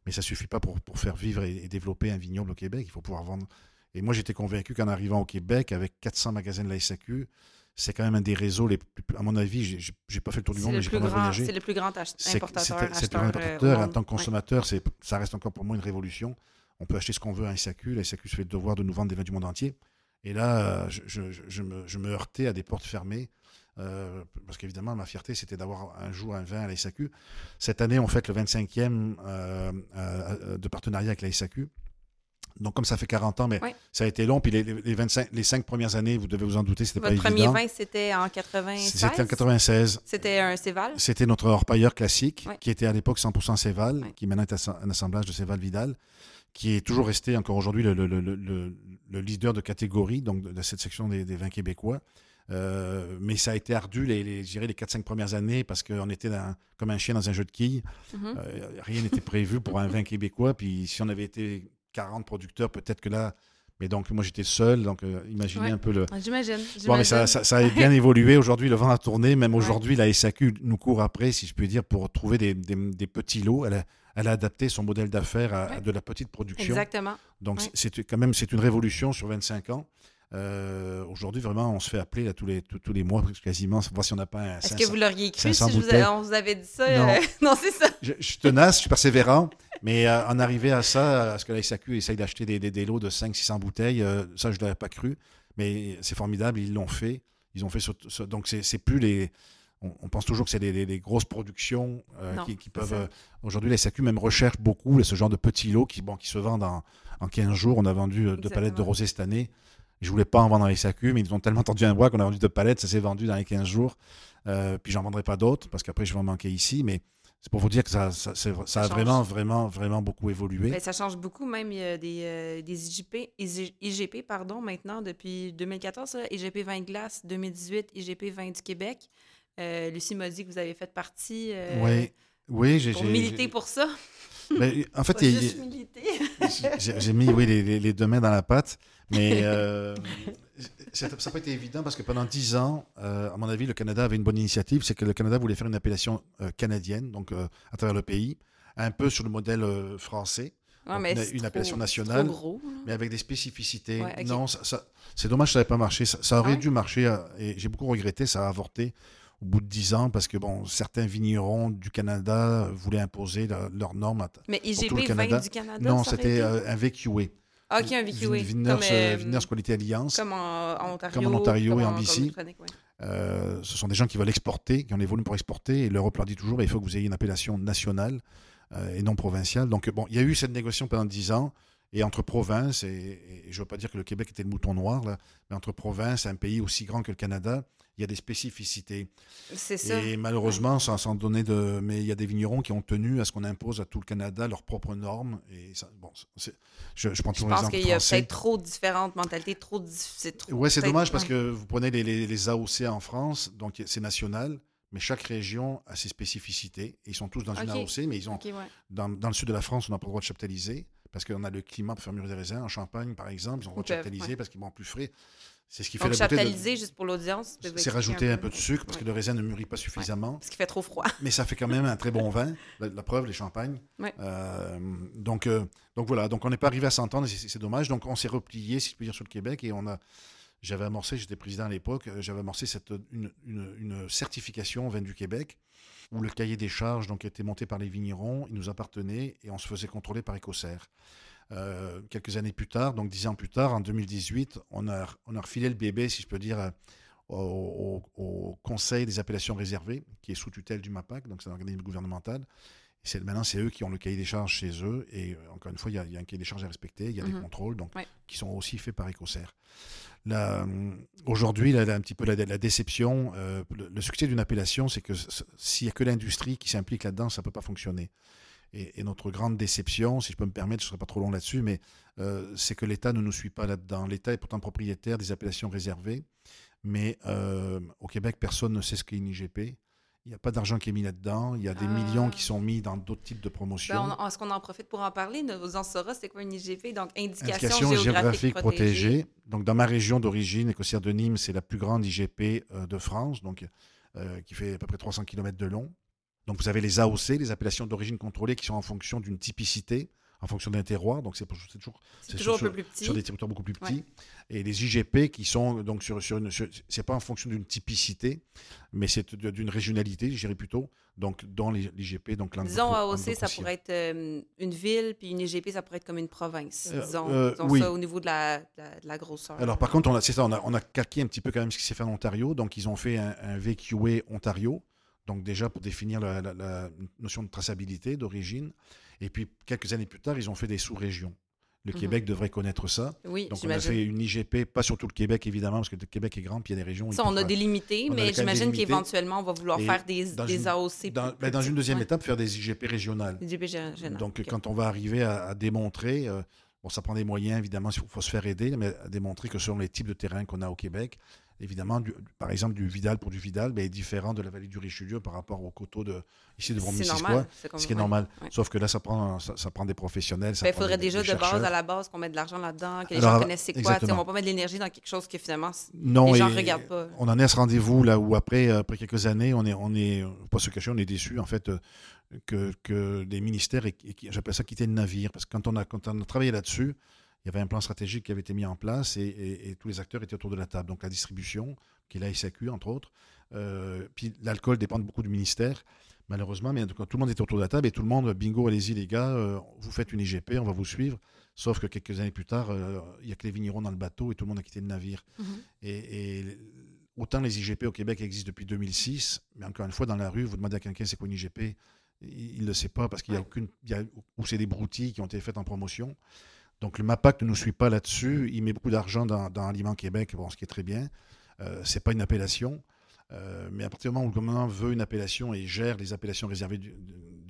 mais ça suffit pas pour, pour faire vivre et, et développer un vignoble au Québec. Il faut pouvoir vendre. Et moi, j'étais convaincu qu'en arrivant au Québec, avec 400 magasins de la SAQ, c'est quand même un des réseaux les plus. À mon avis, j'ai- pas fait le tour du monde, le, mais j'ai plus pas mal grand, voyagé. c'est le plus grand importateur, C'est acheteur, un euh, importateur. en tant que consommateur, ça reste encore pour moi une révolution. On peut acheter ce qu'on veut à SAQ. La SAQ se fait le devoir de nous vendre des vins du monde entier. Et là, euh, je, je- je- je me, je me heurtais à des portes fermées. euh, parce qu'évidemment, ma fierté, c'était d'avoir un jour un vin à la SAQ. Cette année, on fête le 25e euh, euh, de partenariat avec la SAQ. Donc, comme ça fait 40 ans, mais Ouais. ça a été long. Puis les, les, les 25, les 5 premières années, vous devez vous en douter, c'était pas Votre premier évident. vin, c'était en 96? C'était en 96. C'était un Céval? C'était notre orpailleur classique, Ouais. qui était à l'époque 100% Céval, Ouais. qui maintenant est un assemblage de Céval Vidal, qui est toujours resté encore aujourd'hui le, le- le- le- le leader de catégorie donc de, de cette section des, des vins québécois. Euh, mais ça a été ardu les, les, les 4-5 premières années parce qu'on était dans- comme un chien dans un jeu de quilles. Mhm. Euh, rien n'était prévu pour un vin québécois. Puis si on avait été 40 producteurs, peut-être que là. Mais donc, moi, j'étais seul. Donc, euh, imaginez Ouais. un peu le. J'imagine. Bon, mais ça, ça, ça a bien évolué. Aujourd'hui, le vent a tourné. Même aujourd'hui, la SAQ nous court après, si je puis dire, pour trouver des, des- des petits lots. Elle a, elle a adapté son modèle d'affaires à, de la petite production. Exactement. Donc, c'est quand même c'est une révolution sur 25 ans. Euh, Aujourd'hui, vraiment, on se fait appeler là, tous, les, tous, tous les mois, quasiment, voir si on n'a pas un. Est-ce 500. que vous l'auriez cru si 500 je vous avais- on vous avait dit ça? Non. euh, non c'est ça. Je, je suis tenace, je suis persévérant, mais euh, en arriver à ça, à ce que la SAQ essaye d'acheter des, des- des lots de 500-600 bouteilles, euh, ça, je ne l'avais pas cru. Mais c'est formidable, ils l'ont fait. Ils ont fait ce- ce- donc, c'est plus les. On, on pense toujours que c'est des, grosses productions euh, Non, qui, peuvent. Aujourd'hui, la SAQ même recherche beaucoup ce genre de petits lots qui, bon, qui se vendent en, en 15 jours. On a vendu deux palettes de rosé cette année. Je voulais pas en vendre en SAQ, mais ils ont tellement tendu un bras qu'on a vendu deux palettes. Ça s'est vendu dans les 15 jours. Puis j'en vendrai pas d'autres parce qu'après, je vais en manquer ici. Mais c'est pour vous dire que ça, ça, c'est- ça Ça a vraiment, vraiment, vraiment beaucoup évolué. Ben, ça change beaucoup, même il y a des, euh, des IGP, IG- IGP pardon, maintenant depuis 2014, ça, IGP 20 glace, 2018, IGP 20 du Québec. Euh, Lucie m'a dit que vous avez fait partie euh, oui, oui, j'ai. pour militer pour ça. Ben, en fait, j'ai mis oui, les, les- les deux mains dans la pâte, mais ça n'a pas été évident parce que pendant dix ans, euh, à mon avis, le Canada avait une bonne initiative, c'est que le Canada voulait faire une appellation euh, canadienne, donc euh, à travers le pays, un peu sur le modèle français, mais une- c'est une trop- appellation nationale, gros. mais avec des spécificités. Ouais. Non, ça, ça- c'est dommage que ça n'avait pas marché. Ça, ça aurait ouais? dû marcher et j'ai beaucoup regretté, ça a avorté au bout de dix ans parce que bon, certains vignerons du Canada voulaient imposer leur- leurs normes. à- Mais tout le IGP 20 Canada. du Canada, non, c'était un VQA. Ah, OK, un VQA. Winners, comme, euh, Winners Quality Alliance. comme en, en Ontario. Comme en Ontario comme et en BC. Colombie-Britannique, ouais. Euh, ce sont des gens qui veulent exporter, qui ont les volumes pour exporter, et l'Europe leur dit toujours, il faut que vous ayez une appellation nationale euh, et non provinciale. Donc, bon, il y a eu cette négociation pendant 10 ans, et entre provinces, et, et je ne veux pas dire que le Québec était le mouton noir, là, mais entre provinces, un pays aussi grand que le Canada, il y a des spécificités. C'est ça. Et malheureusement, sans, sans donner de... Mais il y a des vignerons qui ont tenu à ce qu'on impose à tout le Canada leurs propres normes. Et ça, bon, je, je prends Je toujours pense l'exemple qu'il y a peut-être trop différentes mentalités, trop trop... Ouais, c'est dommage parce que vous prenez les, les- les AOC en France, donc c'est national, mais chaque région a ses spécificités. Ils sont tous dans une. AOC, mais ils ont OK, ouais. dans, dans le sud de la France, on n'a pas le droit de chaptaliser parce qu'on a le climat pour faire mûrir des raisins. En Champagne, par exemple, ils ont ouais. parce qu'ils vont plus frais. C'est ce qui fait Donc, la beauté. de- chaptaliser, juste pour l'audience, C'est rajouter un peu de sucre parce Ouais. que le raisin ne mûrit pas suffisamment. Parce qu'il fait trop froid. Mais ça fait quand même un très bon vin. La, la preuve, les champagnes. Ouais. Euh, donc, euh, donc voilà. Donc on n'est pas arrivé à s'entendre. C'est dommage. Donc on s'est replié, si je puis dire, sur le Québec et on a. J'avais amorcé, j'étais président à l'époque, euh, j'avais amorcé cette, une, une- une certification au vin du Québec où le cahier des charges donc, était monté par les vignerons, il nous appartenait et on se faisait contrôler par Écossaire. Euh, quelques années plus tard, donc dix ans plus tard, en 2018, on a, on a refilé le bébé, si je peux dire, euh, au, au- au Conseil des appellations réservées, qui est sous tutelle du MAPAC, donc c'est un organisme gouvernemental. Et maintenant, c'est eux qui ont le cahier des charges chez eux. Et encore une fois, il y, a, il y a un cahier des charges à respecter, il y a des Mhm. contrôles donc, Ouais. qui sont aussi faits par Écossaire. Hum, Aujourd'hui, un petit peu la, déception, euh, le, succès d'une appellation, c'est que s'il n'y a que l'industrie qui s'implique là-dedans, ça ne peut pas fonctionner. Et, notre grande déception, si je peux me permettre, je ne serai pas trop long là-dessus, mais euh, c'est que l'État ne nous suit pas là-dedans. L'État est pourtant propriétaire des appellations réservées, mais euh, au Québec, personne ne sait ce qu'est une IGP. Il n'y a pas d'argent qui est mis là-dedans. Il y a des Ah. millions qui sont mis dans d'autres types de promotions. Ben, Est-ce qu'on en profite pour en parler? Nos en saura, c'est quoi une IGP? Donc, indication, Indication géographique, géographique protégée. protégée. Donc, dans ma région d'origine, Écossière de Nîmes, c'est la plus grande IGP euh, de France, donc, euh, qui fait à peu près 300 km de long. Donc, vous avez les AOC, les appellations d'origine contrôlée, qui sont en fonction d'une typicité, en fonction d'un terroir. Donc, c'est toujours toujours un sur- peu plus petit. sur des territoires beaucoup plus petits. Ouais. Et les IGP qui sont donc sur, sur une. c'est pas en fonction d'une typicité, mais c'est d'une régionalité, je dirais plutôt. Donc, dans les l'IGP, donc Disons, AOC, ça pourrait être euh, une ville, puis une IGP, ça pourrait être comme une province. Euh, disons euh, disons oui. ça au niveau de la, de la, de la grosseur. Alors, par contre, on a, c'est ça, on a, on a calqué un petit peu quand même ce qui s'est fait en Ontario. Donc, ils ont fait un, un VQA Ontario. Donc, déjà pour définir la, la- la notion de traçabilité, d'origine. Et puis, quelques années plus tard, ils ont fait des sous-régions. Le Mhm. Québec devrait connaître ça. oui, Donc, on a fait une IGP, pas sur tout le Québec, évidemment, parce que le Québec est grand, puis il y a des régions. Ça, on a délimité, mais j'imagine qu'éventuellement, on va vouloir Et faire des, des une- AOC. Dans, plus ben, dans une deuxième Ouais. étape, faire des IGP régionales. IGP régionales. Donc, quand on va arriver à, à démontrer, euh, bon, ça prend des moyens, évidemment, il faut, faut se faire aider, mais à démontrer que selon les types de terrain qu'on a au Québec, évidemment, du- par exemple, du Vidal pour du Vidal ben, est différent de la vallée du Richelieu par rapport au coteau de ici de Missisquoi, ce qui est normal. ouais. Sauf que là, ça prend, ça, ça prend des professionnels. ça Ben, Il faudrait des- déjà des de base, à la base, qu'on mette de l'argent là-dedans, que les Alors, gens connaissent c'est quoi. On exactement. va pas mettre de l'énergie dans quelque chose que finalement, Non, les gens et regardent pas. On en est à ce rendez-vous là où après, euh, après quelques années, on est, on est, pas se cacher, on est déçu en fait euh, que, que les ministères, aient- j'appelle ça quitter le navire, parce que quand on a, quand on a travaillé là-dessus, il y avait un plan stratégique qui avait été mis en place et, et- et tous les acteurs étaient autour de la table. Donc la distribution, qui est la SAQ entre autres, euh, puis l'alcool dépend beaucoup du ministère. Malheureusement, mais en tout cas, tout le monde était autour de la table et tout le monde, bingo, allez-y les gars, euh, vous faites une IGP, on va vous suivre. Sauf que quelques années plus tard, euh, il n'y a que les vignerons dans le bateau et tout le monde a quitté le navire. Mhm. Et, et autant les IGP au Québec existent depuis 2006, mais encore une fois, dans la rue, vous demandez à quelqu'un c'est quoi une IGP, il ne le sait pas parce qu'il y a Ouais. aucune. il y a- ou c'est des broutilles qui ont été faites en promotion. Donc le MAPAC ne nous suit pas là-dessus. Il met beaucoup d'argent dans, dans Aliment Québec, bon, ce qui est très bien. Euh, c'est pas une appellation. Euh, mais à partir du moment où le gouvernement veut une appellation et gère les appellations réservées du,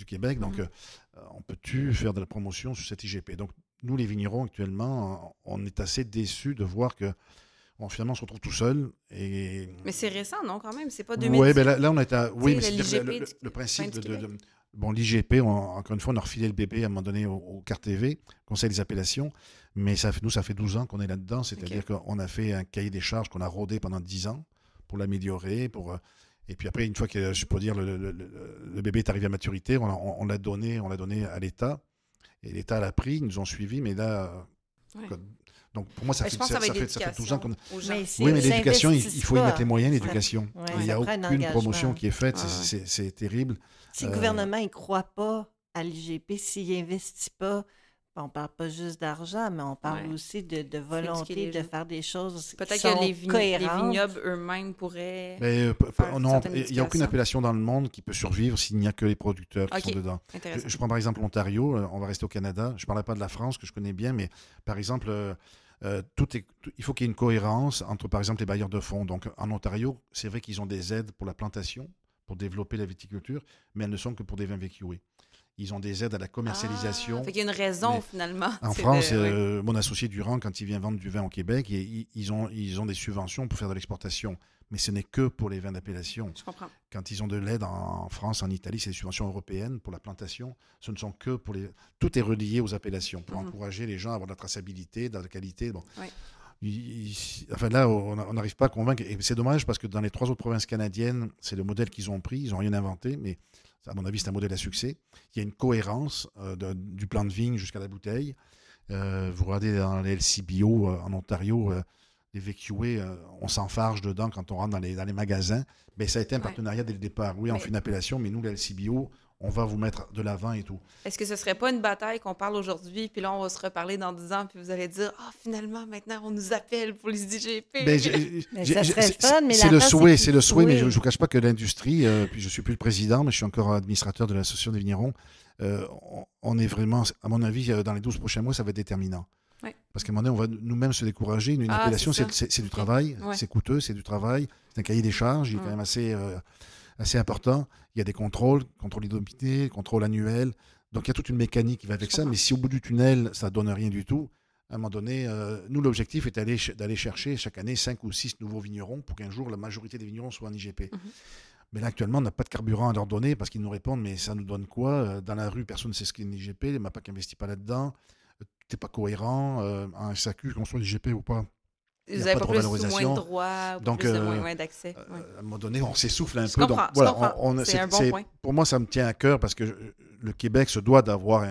Québec, donc Mhm. euh, on peut-tu faire de la promotion sur cette IGP Donc nous, les vignerons, actuellement, on est assez déçus de voir que finalement, on se retrouve tout seul. Et... Mais c'est récent, non, quand même? C'est pas 2010? Oui, ben là, là, on est à. Oui, mais le le, le- principe de- bon, l'IGP, encore une fois, on a refilé le bébé à un moment donné au, au CART TV, Conseil des appellations. Mais ça nous, ça fait 12 ans qu'on est là-dedans. C'est-à-dire qu'on a fait un cahier des charges qu'on a rodé pendant 10 ans pour l'améliorer. Pour, euh, et puis après, une fois que, je peux dire, le, le- le- le bébé est arrivé à maturité, on, l'a- on- on l'a donné, on l'a donné à l'État. Et l'État l'a pris, ils nous ont suivis, mais là. Ouais. Donc pour moi, ça, Ben, fait, ça ça, fait, ça fait 12 ans qu'on. Mais oui, mais l'éducation, il, il faut y mettre les moyens, Ça- l'éducation. ouais, il n'y ça a aucune promotion qui est faite, c'est- ouais. c'est terrible. Si le Euh, gouvernement ne croit pas à l'IGP, s'il n'investit pas, on ne parle pas juste d'argent, mais on parle Ouais. aussi de, de volonté de gens. faire des choses Peut-être qui que les, vign- les vignobles eux-mêmes pourraient. Mais, euh, il n'y a aucune appellation dans le monde qui peut survivre s'il n'y a que les producteurs qui Ok. sont dedans. Je, je prends par exemple l'Ontario, euh, on va rester au Canada. Je ne parlais pas de la France, que je connais bien, mais par exemple, euh, euh, tout est, tout- il faut qu'il y ait une cohérence entre, par exemple, les bailleurs de fonds. Donc, en Ontario, c'est vrai qu'ils ont des aides pour la plantation, pour développer la viticulture, mais elles ne sont que pour des vins VQA. Ils ont des aides à la commercialisation. Ah, fait qu'il y a une raison, Mais finalement. En France, de- euh, mon associé Durand, quand il vient vendre du vin au Québec, il- il- ils, ont, ils ont des subventions pour faire de l'exportation. Mais ce n'est que pour les vins d'appellation. Quand ils ont de l'aide en, France, en Italie, c'est des subventions européennes pour la plantation. Ce ne sont que pour les. Tout est relié aux appellations pour Mhm. encourager les gens à avoir de la traçabilité, de la qualité. Bon. Ouais. Il- il- enfin là, on n'arrive pas à convaincre. Et c'est dommage parce que dans les trois autres provinces canadiennes, c'est le modèle qu'ils ont pris. Ils n'ont rien inventé, mais à mon avis, c'est un modèle à succès. Il y a une cohérence euh, de- du plan de vigne jusqu'à la bouteille. Euh, vous regardez dans les LCBO euh, en Ontario, euh, les VQA, euh, on s'enfarge dedans quand on rentre dans les, dans les magasins. Mais ça a été un Ouais. partenariat dès le départ. Oui, on Mais- fait une appellation, mais nous, les LCBO, on va vous mettre de l'avant et tout. Est-ce que ce serait pas une bataille qu'on parle aujourd'hui, puis là, on va se reparler dans 10 ans, puis vous allez dire, ah, finalement, maintenant, on nous appelle pour les IGP. Ben, Mais ça serait c'est- fun, mais C'est la le souhait, c'est le souhait, mais je ne vous cache pas que l'industrie, euh, puis je suis plus le président, mais je suis encore administrateur de l'association des vignerons, euh, on, on est vraiment, à mon avis, dans les 12 prochains mois, ça va être déterminant. Ouais. Parce qu'à un moment donné, on va nous-mêmes se décourager. Une, une Ah, appellation, c'est du travail, Ouais. c'est coûteux, c'est du travail, c'est un cahier des charges, il est quand même assez, euh, assez important. Il y a des contrôles, contrôle d'identité, contrôle annuel. Donc il y a toute une mécanique qui va avec ça, mais si au bout du tunnel, ça donne rien du tout, à un moment donné, euh, nous, l'objectif est d'aller ch- d'aller chercher chaque année 5 ou 6 nouveaux vignerons pour qu'un jour, la majorité des vignerons soient en IGP. Mhm. Mais là, actuellement, on n'a pas de carburant à leur donner parce qu'ils nous répondent, mais ça nous donne quoi Euh, Dans la rue, personne ne sait ce qu'est une IGP, les MAPAC n'investit pas là-dedans, n'est pas cohérent, euh, un SAQ, qu'on soit IGP ou pas. vous a avez pas pas de plus ou moins de droits, Donc, plus de euh, moyens d'accès. Euh, ouais. À un moment donné, on s'essouffle un Je peu. comprends, donc, je voilà, comprends. on- on- C'est un bon c'est- point. Pour moi, ça me tient à cœur parce que le Québec se doit d'avoir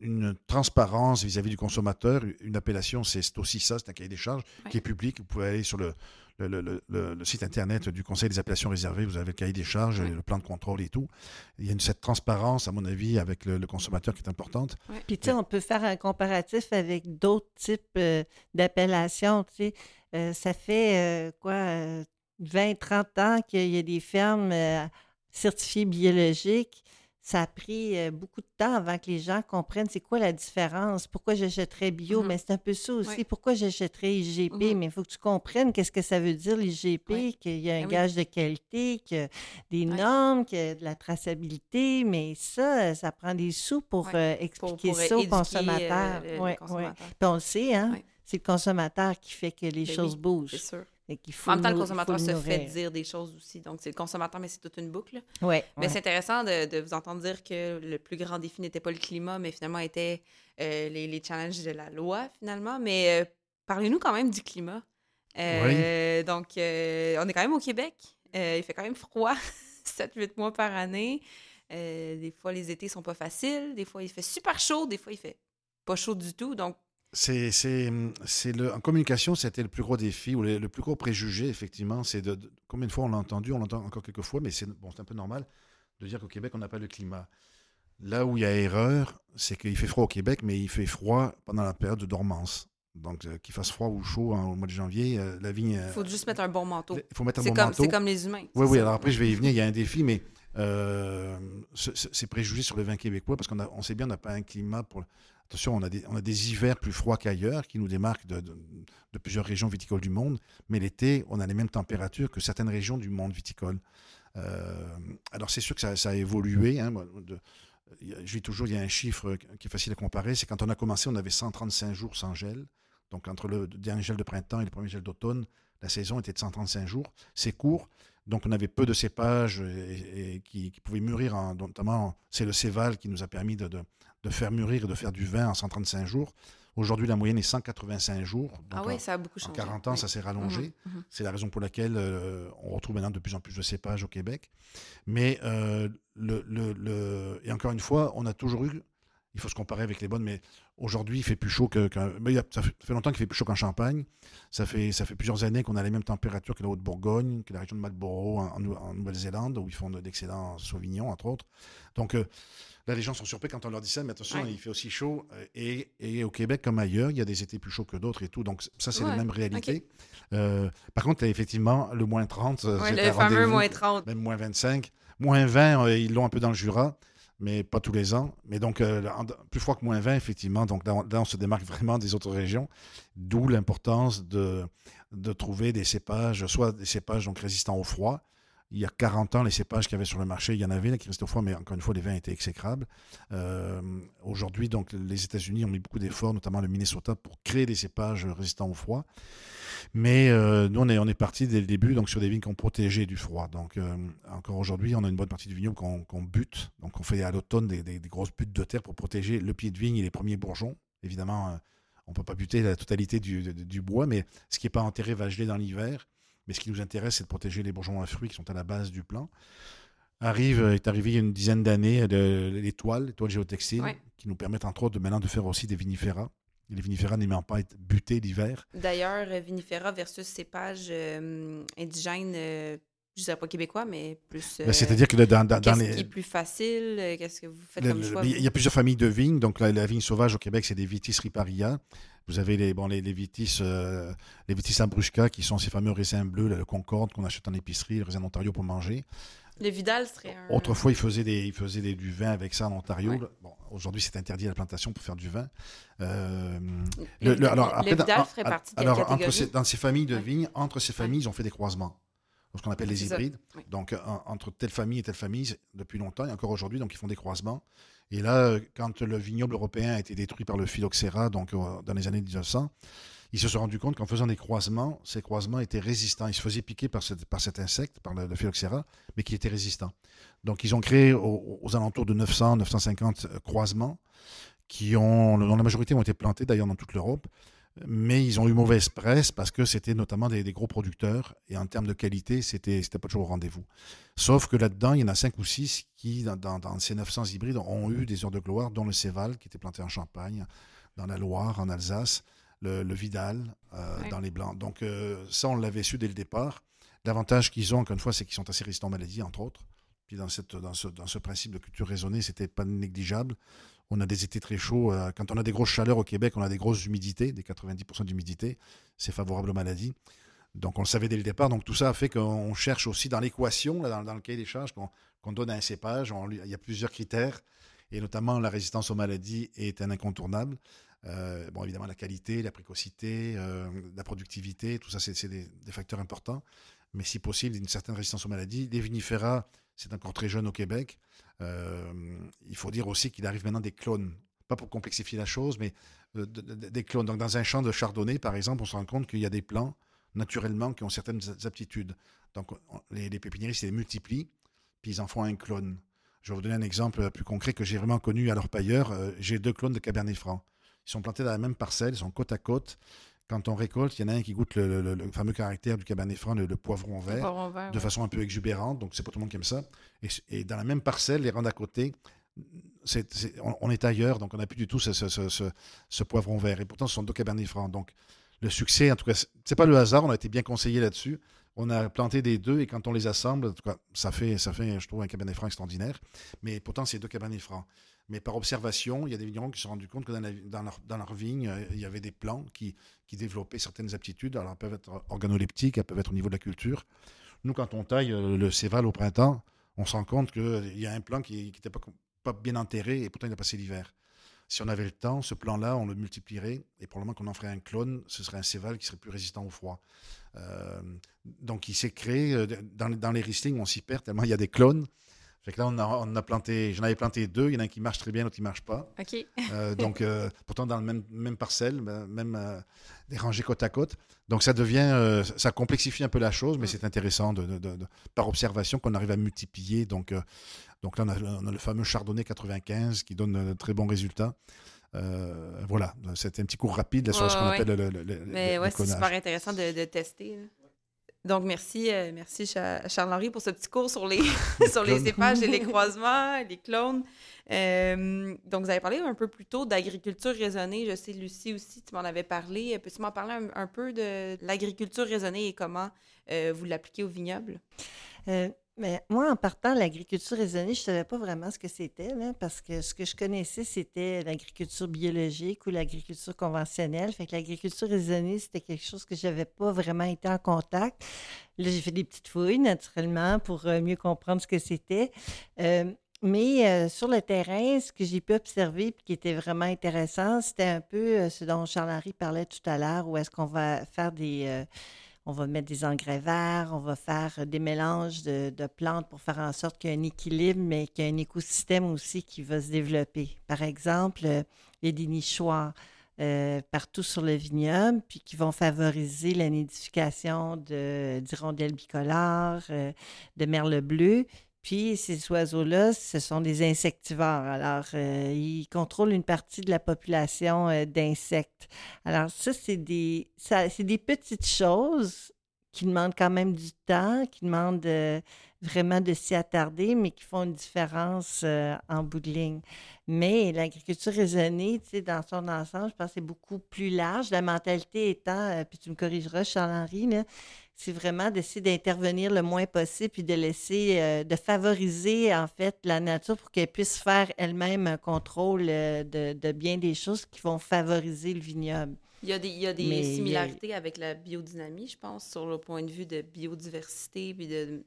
une transparence vis-à-vis du consommateur. Une appellation, c'est c'est aussi ça, c'est un cahier des charges Ouais. qui est public. Vous pouvez aller sur le, le, le- le- le- le site internet du Conseil des appellations réservées, vous avez le cahier des charges, Ouais. le plan de contrôle et tout. Il y a une, cette transparence, à mon avis, avec le, le consommateur qui est importante. Puis, tu sais, on peut faire un comparatif avec d'autres types euh, d'appellations. Tu sais, Euh, ça fait euh, quoi, euh, 20, 30 ans qu'il y a des fermes euh, certifiées biologiques. Ça a pris euh, beaucoup de temps avant que les gens comprennent c'est quoi la différence. Pourquoi j'achèterais bio? Mais c'est un peu ça aussi. Pourquoi j'achèterais IGP? Mhm. Mais il faut que tu comprennes qu'est-ce que ça veut dire l'IGP, qu'il y a un Ah oui. gage de qualité, qu'il y a des normes, qu'il y a de la traçabilité. Mais ça, ça prend des sous pour euh, expliquer pour, euh, ça aux éduquer, euh, consommateurs. le- le consommateur. Puis on le sait, hein? C'est le consommateur qui fait que les Ben choses bougent. C'est sûr. Fait qu'il faut En même temps, le consommateur se fait dire des choses aussi. Donc, c'est le consommateur, mais c'est toute une boucle. Ouais, Mais ouais. c'est intéressant de, de vous entendre dire que le plus grand défi n'était pas le climat, mais finalement était euh, les, les challenges de la loi, finalement. Mais euh, parlez-nous quand même du climat. Euh, Donc, euh, on est quand même au Québec. Euh, il fait quand même froid 7-8 mois par année. Euh, des fois, les étés sont pas faciles. Des fois, il fait super chaud. Des fois, il fait pas chaud du tout. Donc, C'est, c'est, c'est le, en communication, c'était le plus gros défi ou le, le plus gros préjugé, effectivement. C'est de, de- combien de fois on l'a entendu, on l'entend encore quelques fois, mais c'est, bon, c'est un peu normal de dire qu'au Québec, on n'a pas le climat. Là où il y a erreur, c'est qu'il fait froid au Québec, mais il fait froid pendant la période de dormance. Donc, euh, qu'il fasse froid ou chaud hein, au mois de janvier, euh, la vigne. il faut juste mettre un bon manteau. Il faut mettre un C'est bon comme, manteau. c'est comme les humains. Oui, oui, ça. alors après, je vais y venir. Il y a un défi, mais euh, ce- ce- c'est préjugé sur le vin québécois parce qu'on a- on sait bien, on n'a pas un climat pour. Attention, on a, des, hivers plus froids qu'ailleurs qui nous démarquent de, plusieurs régions viticoles du monde, mais l'été, on a les mêmes températures que certaines régions du monde viticole. Euh, alors, c'est sûr que ça, a évolué. hein, je dis toujours, il y a un chiffre qui est facile à comparer c'est quand on a commencé, on avait 135 jours sans gel. Donc, entre le dernier gel de printemps et le premier gel d'automne, la saison était de 135 jours. C'est court. Donc, on avait peu de cépages qui, pouvaient mûrir, en- notamment, c'est le céval qui nous a permis de- de faire mûrir et de faire du vin en 135 jours. Aujourd'hui, la moyenne est 185 jours. Donc, Ah oui, en- ça a beaucoup en changé. 40 ans, Oui. ça s'est rallongé. Mhm, mhm. C'est la raison pour laquelle euh, on retrouve maintenant de plus en plus de cépages au Québec. Mais, euh, le, le- le- et encore une fois, on a toujours eu, il faut se comparer avec les bonnes, mais aujourd'hui, il fait plus chaud que. mais ça, fait, longtemps qu'il fait plus chaud qu'en Champagne. Ça fait, ça fait plusieurs années qu'on a les mêmes températures que la Haute-Bourgogne, que la région de Marlborough en, en Nou- en Nouvelle-Zélande, où ils font de- d'excellents sauvignons, entre autres. Donc, euh, Là, les gens sont surpris quand on leur dit ça, mais attention, Ouais. il fait aussi chaud. euh, Et, et au Québec, comme ailleurs, il y a des étés plus chauds que d'autres et tout. Donc, ça, c'est Ouais, la même réalité. Euh, par contre, effectivement, le moins 30, euh, Ouais, le fameux moins 30. Même moins 25. Moins 20, euh, ils l'ont un peu dans le Jura, mais pas tous les ans. Mais donc, euh, plus froid que moins 20, effectivement. Donc, là, là, on se démarque vraiment des autres régions. D'où l'importance de, de trouver des cépages, soit des cépages donc résistants au froid. Il y a 40 ans, les cépages qu'il y avait sur le marché, il y en avait qui restaient au froid, mais encore une fois, les vins étaient exécrables. Euh, Aujourd'hui, donc, les États-Unis ont mis beaucoup d'efforts, notamment le Minnesota, pour créer des cépages résistants au froid. Mais euh, nous, on est, parti dès le début donc, sur des vignes qu'on protégeait du froid. Donc, euh, encore aujourd'hui, on a une bonne partie du vignoble qu'on bute. Donc, on fait à l'automne des, grosses buttes de terre pour protéger le pied de vigne et les premiers bourgeons. Évidemment, on ne peut pas buter la totalité du, du bois, mais ce qui n'est pas enterré va geler dans l'hiver. Mais ce qui nous intéresse, c'est de protéger les bourgeons à fruits qui sont à la base du plant. Arrive, euh, est arrivé il y a une dizaine d'années le- l'étoile, l'étoile géotextile, Ouais. qui nous permettent entre autres de maintenant de faire aussi des vinifera. Et les vinifera n'aimant pas être butés l'hiver. D'ailleurs, vinifera versus cépage euh, indigène, euh, je dirais pas québécois, mais plus. euh, C'est-à-dire que le- dans, dans- dans Qu'est-ce les. qui est plus facile? euh, Qu'est-ce que vous faites Le- comme le- choix? il y a- plusieurs familles de vignes. Donc, la, la vigne sauvage au Québec, c'est des Vitis riparia. Vous avez les, bon, les, les Vitis, euh, les Vitis Abrushka, qui sont ces fameux raisins bleus, le Concorde qu'on achète en épicerie, le raisin d'Ontario pour manger. Le Vidal serait un. Autrefois, ils faisaient, des, ils faisaient des- du vin avec ça en Ontario. Ouais. Bon, Aujourd'hui, c'est interdit à la plantation pour faire du vin. Euh, Le, le- le- alors, le après, dans- Vidal en- ferait partie de alors, entre ces- dans ces familles de vignes, entre ces familles, ils ont fait des croisements. Ce qu'on appelle les hybrides. Oui. Donc, euh, en- entre telle famille et telle famille, depuis longtemps, et encore aujourd'hui, donc ils font des croisements. Et là, euh, quand le vignoble européen a été détruit par le phylloxéra, donc euh, dans les années 1900, ils se sont rendus compte qu'en faisant des croisements, ces croisements étaient résistants. Ils se faisaient piquer par, cette- par cet insecte, par le, le phylloxéra, mais qui était résistant. Donc, ils ont créé au- aux, alentours de 900, 950 euh, croisements, qui ont, dont la majorité ont été plantés d'ailleurs dans toute l'Europe, mais ils ont eu mauvaise presse parce que c'était notamment des, des gros producteurs et en termes de qualité, c'était pas toujours au rendez-vous. Sauf que là-dedans, il y en a 5 ou 6 qui, dans, dans- dans ces 900 hybrides, ont eu des heures de gloire, dont le Céval, qui était planté en Champagne, dans la Loire, en Alsace, le, le Vidal, euh, Ouais. dans les Blancs. Donc, euh, ça, on l'avait su dès le départ. L'avantage qu'ils ont, encore une fois, c'est qu'ils sont assez résistants aux maladies, entre autres. Puis dans, cette, dans, ce, dans ce principe de culture raisonnée, c'était pas négligeable. On a des étés très chauds. euh, quand on a des grosses chaleurs au Québec, on a des grosses humidités, des 90% d'humidité. C'est favorable aux maladies. Donc, on le savait dès le départ. Donc, tout ça a fait qu'on cherche aussi dans l'équation, dans, le cahier des charges, qu'on donne à un cépage. il y a plusieurs critères, et notamment la résistance aux maladies est un incontournable. Euh, bon, évidemment, la qualité, la précocité, euh, la productivité, tout ça, c'est c'est des, des facteurs importants. Mais si possible, une certaine résistance aux maladies. Les vinifera, c'est encore très jeune au Québec. Euh, il faut dire aussi qu'il arrive maintenant des clones. pas pour complexifier la chose, mais de- des clones. Donc, dans un champ de chardonnay, par exemple, on se rend compte qu'il y a des plants, naturellement, qui ont certaines aptitudes. Donc, on- les, les pépiniéristes les multiplient, puis ils en font un clone. Je vais vous donner un exemple plus concret que j'ai vraiment connu à leur pailleur. Euh, j'ai deux clones de Cabernet Franc. Ils sont plantés dans la même parcelle, ils sont côte à côte. Quand on récolte, il y en a un qui goûte le, le- le fameux caractère du Cabernet Franc, le, le poivron vert Poivron vert, de ouais. façon un peu exubérante, donc c'est pas tout le monde qui aime ça. Et, et dans la même parcelle, les rangs d'à côté, on, on est ailleurs, donc on n'a plus du tout ce, ce- ce- ce- ce poivron vert. Et pourtant, ce sont deux cabernets francs. Donc le succès, en tout cas, c'est- c'est pas le hasard, on a été bien conseillé là-dessus. On a planté des deux et quand on les assemble, en tout cas, ça fait, ça fait je trouve, un cabernet franc extraordinaire. Mais pourtant, c'est deux cabernets francs. Mais par observation, il y a des vignerons qui se sont rendus compte que dans, leur, dans vigne, euh, il y avait des plants qui, développaient certaines aptitudes. Alors, elles peuvent être organoleptiques, elles peuvent être au niveau de la culture. Nous, quand on taille euh, le céval au printemps, on se rend compte qu'il y a un plant qui n'était pas, bien enterré et pourtant il a passé l'hiver. Si on avait le temps, ce plan-là, on le multiplierait et probablement qu'on en ferait un clone, ce serait un céval qui serait plus résistant au froid. Euh, donc il s'est créé, dans, dans les Riesling, on s'y perd tellement il y a des clones. Fait que là, on, a, on a planté, j'en avais planté deux, il y en a un qui marche très bien, l'autre qui marche pas. Euh, donc, euh, pourtant dans le même, même parcelle, ben, même euh, des rangées côte à côte. Donc, ça devient, euh, ça complexifie un peu la chose, mais Mm. c'est intéressant de, de- de- de- par observation qu'on arrive à multiplier. Donc, donc là, on a, on a le fameux Chardonnay 95 qui donne de très bons résultats. Voilà, c'était un petit cours rapide là, sur Ouais, ce qu'on ouais. appelle le, le- le- Mais le ouais, c'est super intéressant de, de tester. là. Donc, merci, euh, merci Cha- Charles-Henri pour ce petit cours sur les, sur les cépages et les croisements, les clones. Euh, donc, vous avez parlé un peu plus tôt d'agriculture raisonnée. Je sais, Lucie aussi, tu m'en avais parlé. Peux-tu m'en parler un, un peu de l'agriculture raisonnée et comment euh, vous l'appliquez au vignoble? Mais moi, en partant l'agriculture raisonnée, je ne savais pas vraiment ce que c'était, parce que ce que je connaissais, c'était l'agriculture biologique ou l'agriculture conventionnelle. Fait que l'agriculture raisonnée, c'était quelque chose que je n'avais pas vraiment été en contact. Là, j'ai fait des petites fouilles, naturellement, pour euh, mieux comprendre ce que c'était. Euh, mais euh, sur le terrain, ce que j'ai pu observer et qui était vraiment intéressant, c'était un peu ce dont Charles-Henri parlait tout à l'heure, où est-ce qu'on va faire des... on va mettre des engrais verts, on va faire des mélanges de, plantes pour faire en sorte qu'il y ait un équilibre, mais qu'il y ait un écosystème aussi qui va se développer. Par exemple, euh, il y a des nichoirs euh, partout sur le vignoble, puis qui vont favoriser la nidification de- d'hirondelles bicolores, euh, de merles bleus. Puis ces oiseaux-là, ce sont des insectivores. Alors, euh, ils contrôlent une partie de la population euh, d'insectes. Alors, ça, c'est des, ça- c'est des petites choses qui demandent quand même du temps, qui demandent euh, vraiment de s'y attarder, mais qui font une différence en bout de ligne. Mais l'agriculture raisonnée, tu sais, dans son ensemble, je pense que c'est beaucoup plus large. La mentalité étant, puis tu me corrigeras, Charles-Henri, là, c'est vraiment d'essayer d'intervenir le moins possible, puis de laisser, euh, de favoriser en fait la nature pour qu'elle puisse faire elle-même un contrôle euh, de, de bien des choses qui vont favoriser le vignoble. Il y a des, il y a des Mais a- similarités avec la biodynamie, je pense, sur le point de vue de biodiversité, puis de,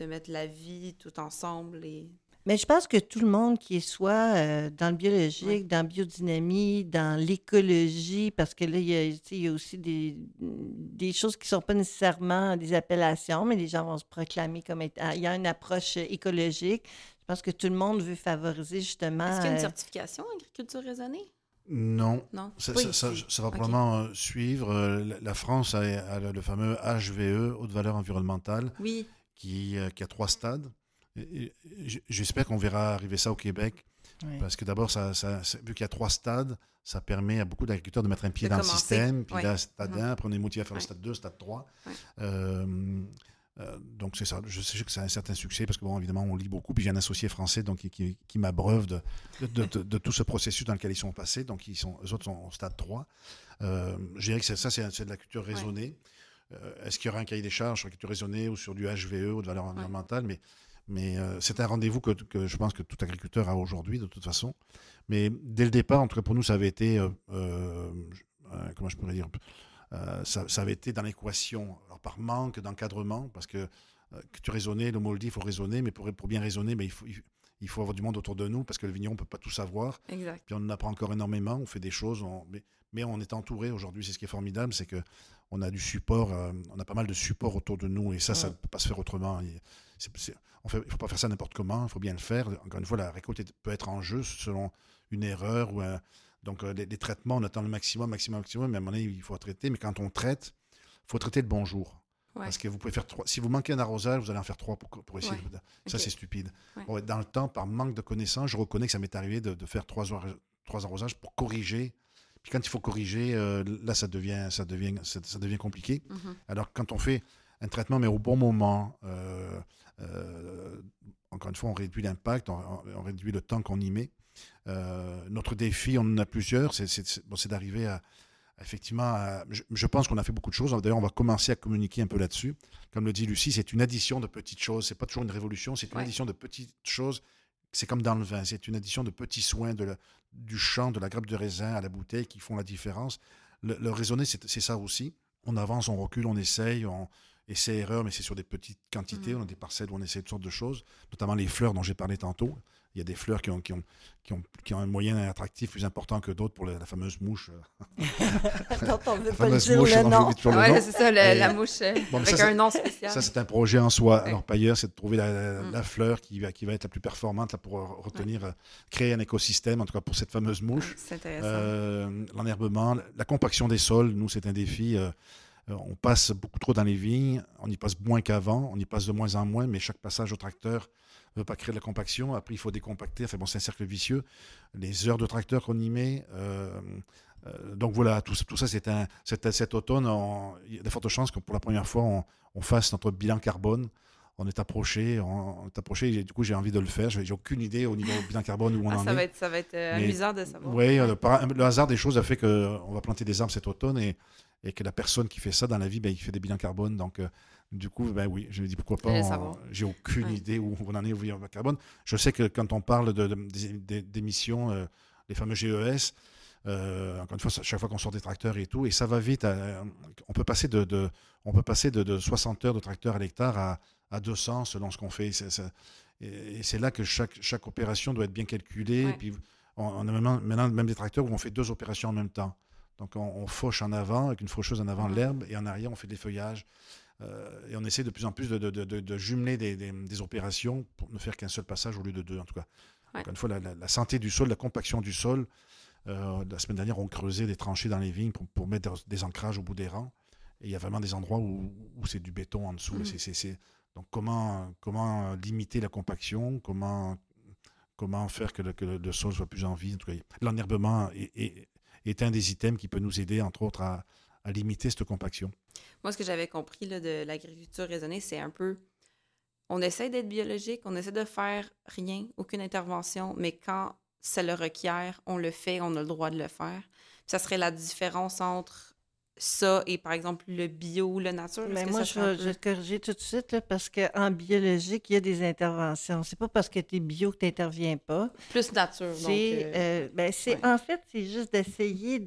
de mettre la vie tout ensemble. Et... Mais je pense que tout le monde qui est soit euh, dans le biologique, Ouais. dans la biodynamie, dans l'écologie, parce que là, il y a, tu sais, il y a aussi des, des choses qui ne sont pas nécessairement des appellations, mais les gens vont se proclamer comme étant... Il y a une approche écologique. Je pense que tout le monde veut favoriser justement... Est-ce qu'il y a une euh, certification agriculture raisonnée? Non, Non? Ça, Pas ça- ça- ici. ça va probablement euh, suivre. La, France a, a le fameux HVE, haute valeur environnementale, Oui. qui, qui a trois stades. J'espère qu'on verra arriver ça au Québec, parce que d'abord, ça, ça- ça- vu qu'il y a trois stades, ça permet à beaucoup d'agriculteurs de mettre un pied De dans commencer. le système. Puis Ouais. là, stade Mhm. 1, après on est motivé à faire le stade 2, stade 3. Ouais. Euh, euh, donc c'est ça. Je sais que c'est un certain succès parce que bon, évidemment, on lit beaucoup. Puis j'ai un associé français donc qui, qui, qui m'abreuve de, de, de- de tout ce processus dans lequel ils sont passés. Donc ils sont, eux autres sont au stade 3. Euh, je dirais que ça, c'est c'est de la culture raisonnée. Euh, Est-ce qu'il y aura un cahier des charges sur la culture raisonnée ou sur du HVE ou de valeur environnementale? Mais, mais euh, c'est un rendez-vous que, que je pense que tout agriculteur a aujourd'hui, de toute façon. Mais dès le départ, en tout cas pour nous, ça avait été, euh, euh, comment je pourrais dire, ça, ça avait été dans l'équation, alors par manque d'encadrement, parce que euh, culture raisonnée, le mot le dit, il faut raisonner, mais pour, pour bien raisonner, mais il, faut, il, il faut avoir du monde autour de nous, parce que le vigneron ne peut pas tout savoir. Exact. Puis on en apprend encore énormément, on fait des choses, on- mais, mais on est entouré aujourd'hui. C'est ce qui est formidable, c'est que on a du support, euh, on a pas mal de support autour de nous, et ça, ça ne peut pas se faire autrement. Il ne faut pas faire ça n'importe comment, il faut bien le faire. Encore une fois, la récolte peut être en jeu selon une erreur ou un, donc les, traitements, on attend le maximum, maximum, maximum, mais à un moment donné, il faut traiter. Mais quand on traite, il faut traiter le bon jour. Parce que vous pouvez faire trois. Si vous manquez un arrosage, vous allez en faire trois pour, pour essayer. De... Ça, c'est stupide. dans le temps, par manque de connaissances, je reconnais que ça m'est arrivé de, faire trois, trois arrosages pour corriger. Puis quand il faut corriger, euh, là, ça devient, ça devient, ça, devient compliqué. Mhm. Alors, quand on fait un traitement, mais au bon moment, euh, euh, encore une fois, on réduit l'impact, on, réduit le temps qu'on y met. notre défi, on en a plusieurs, c'est bon, d'arriver à, effectivement, je, pense qu'on a fait beaucoup de choses. D'ailleurs, on va commencer à communiquer un peu là-dessus. Comme le dit Lucie, c'est une addition de petites choses. C'est pas toujours une révolution, c'est une addition de petites choses. C'est comme dans le vin, c'est une addition de petits soins de du champ, de la grappe de raisin à la bouteille qui font la différence. Le, raisonner, c'est ça aussi. On avance, on recule, on essaye, on essaie erreur, mais c'est sur des petites quantités. Mmh. On a des parcelles où on essaie toutes sortes de choses, notamment les fleurs dont j'ai parlé tantôt. Il y a des fleurs qui ont, qui ont, qui ont, qui ont un moyen attractif plus important que d'autres pour la, fameuse mouche. on veut pas dire le nom. Oui, c'est ça, la mouche euh, avec un nom spécial. Ça, c'est un projet en soi. Alors, pailleur, c'est de trouver la, mm. la, fleur qui va, qui va être la plus performante là, pour retenir, euh, créer un écosystème, en tout cas pour cette fameuse mouche. C'est intéressant. Euh, L'enherbement, la compaction des sols, nous, c'est un défi. Euh, on passe beaucoup trop dans les vignes, on y passe moins qu'avant, on y passe de moins en moins, mais chaque passage au tracteur ne veut pas créer de la compaction. Après, il faut décompacter. Enfin bon, c'est un cercle vicieux. Les heures de tracteur qu'on y met. Euh, euh, donc voilà, tout, tout ça, c'est un, cet, automne, il y a de fortes chances que pour la première fois, on, fasse notre bilan carbone. On est approché, on, est approché. Et du coup, j'ai envie de le faire. J'ai aucune idée au niveau bilan carbone où on ah, en ça est. Va être, ça va être euh, amusant de savoir. Oui, le, hasard des choses a fait qu'on va planter des arbres cet automne et, et, que la personne qui fait ça dans la vie, ben, il fait des bilans carbone. Donc, du coup, ben oui, je me dis pourquoi pas. J'ai aucune idée où on en est au bilan carbone. Je sais que quand on parle d'émissions, de, de, euh, les fameux GES, euh, encore une fois, chaque fois qu'on sort des tracteurs et tout, et ça va vite. Euh, on peut passer de, on peut passer de, 60 heures de tracteur à l'hectare à, à, 200 selon ce qu'on fait. et c'est là que chaque, chaque opération doit être bien calculée. Et puis, on, a maintenant, même des tracteurs où on fait deux opérations en même temps. Donc, on, fauche en avant, avec une faucheuse en avant l'herbe, et en arrière, on fait des feuillages. Euh, et on essaie de plus en plus de, jumeler des, opérations pour ne faire qu'un seul passage au lieu de deux, en tout cas. Encore une fois, la, santé du sol, la compaction du sol. Euh, la semaine dernière, on creusait des tranchées dans les vignes pour, mettre des ancrages au bout des rangs. Et il y a vraiment des endroits où, c'est du béton en dessous. Mm. Donc, comment, comment limiter la compaction? Comment, comment faire que le, sol soit plus en vie? L'enherbement est, est, un des items qui peut nous aider, entre autres, à, à limiter cette compaction. Moi, ce que j'avais compris de l'agriculture raisonnée, c'est un peu. On essaie d'être biologique, on essaie de faire rien, aucune intervention, mais quand ça le requiert, on le fait, on a le droit de le faire. ça serait la différence entre ça et par exemple le bio ou le nature? Mais moi, je, vais, te corriger tout de suite là, parce qu'en biologique, il y a des interventions. C'est pas parce que tu es bio que tu n'interviens pas. Plus nature. C'est, euh, euh, ben, c'est, En fait, c'est juste d'essayer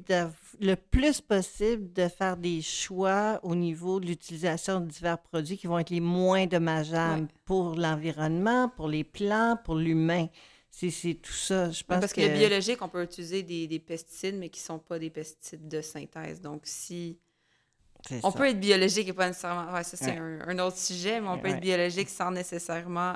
le plus possible de faire des choix au niveau de l'utilisation de divers produits qui vont être les moins dommageables pour l'environnement, pour les plants, pour l'humain. C'est tout ça. Je pense parce que, le biologique, on peut utiliser des, pesticides, mais qui ne sont pas des pesticides de synthèse. Donc, si. On peut être biologique et pas nécessairement. Ouais, ça, c'est un, autre sujet, mais on peut être biologique sans nécessairement.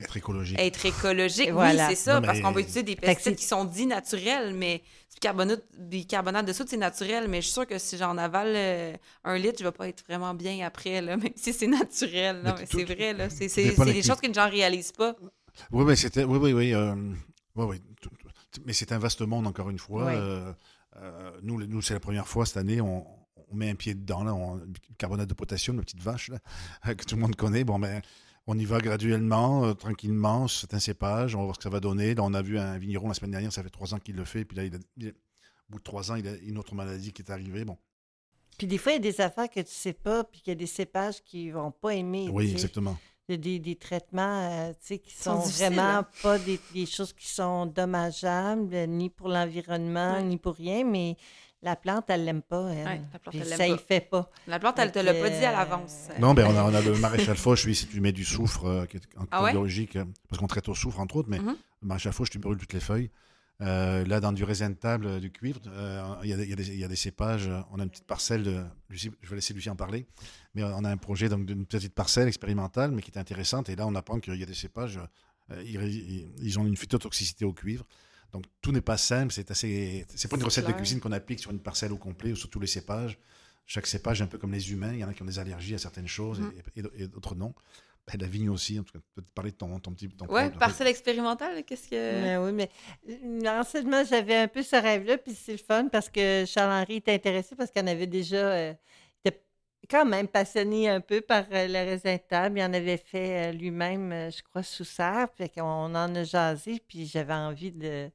Être écologique. Être écologique, oui, c'est ça, parce qu'on peut utiliser des pesticides qui sont dits naturels, mais du carbonate, bicarbonate de soude, c'est naturel, mais je suis sûre que si j'en avale euh, un litre, je ne vais pas être vraiment bien après, là, même si c'est naturel. Non, mais, c'est vrai, là. C'est des choses que les gens ne réalisent pas. Oui, oui, c'était, oui, oui, oui, euh, oui, mais c'est un vaste monde, encore une fois. Euh, euh, nous, nous c'est la première fois cette année, on, on, met un pied dedans, là, on, carbonate de potassium, la petite vache, là, que tout le monde connaît. Bon, mais ben, on y va graduellement, tranquillement, c'est un cépage, on va voir ce que ça va donner. Là, on a vu un vigneron la semaine dernière, ça fait trois ans qu'il le fait, puis là, il au bout de trois ans, il a une autre maladie qui est arrivée. Bon. Puis des fois, il y a des affaires que tu sais pas, puis qu'il y a des cépages qui vont pas aimer. Oui, exactement des, des traitements euh, qui sont, sont vraiment hein? pas des, des, choses qui sont dommageables, ni pour l'environnement, ni pour rien, mais la plante, elle l'aime pas. Elle. la plante, elle ça y fait pas. La plante, elle te l'a pas dit à l'avance. Non, ben on a, on a le maréchal Foch, lui, si tu mets du soufre, euh, qui est ah biologique, euh, parce qu'on traite au soufre, entre autres, mais mm-hmm. le maréchal Foch, tu brûles toutes les feuilles. Euh, là, dans du raisin de table, du cuivre, euh, il y, a des cépages. On a une petite parcelle. De, je vais laisser Lucie en parler. Mais on a un projet d'une petite parcelle expérimentale, mais qui est intéressante. Et là, on apprend qu'il y a des cépages. Euh, ils, ont une phytotoxicité au cuivre. Donc tout n'est pas simple, c'est assez, c'est pas une recette de cuisine qu'on applique sur une parcelle au complet ou sur tous les cépages. Chaque cépage est un peu comme les humains, il y en a qui ont des allergies à certaines choses et, et- et d'autres non. La vigne aussi, en tout cas, peut-être parler de ton, ton petit. Ton Ouais, ton- parcelle expérimentale, qu'est-ce que. Mais oui, mais euh, enseignement, j'avais un peu ce rêve-là, puis c'est le fun parce que Charles-Henri était intéressé parce qu'il en avait déjà. euh, il était quand même passionné un peu par euh, le raisin de table. Il en avait fait euh, lui-même, euh, je crois, sous serre. Fait qu'on en a jasé, puis j'avais envie de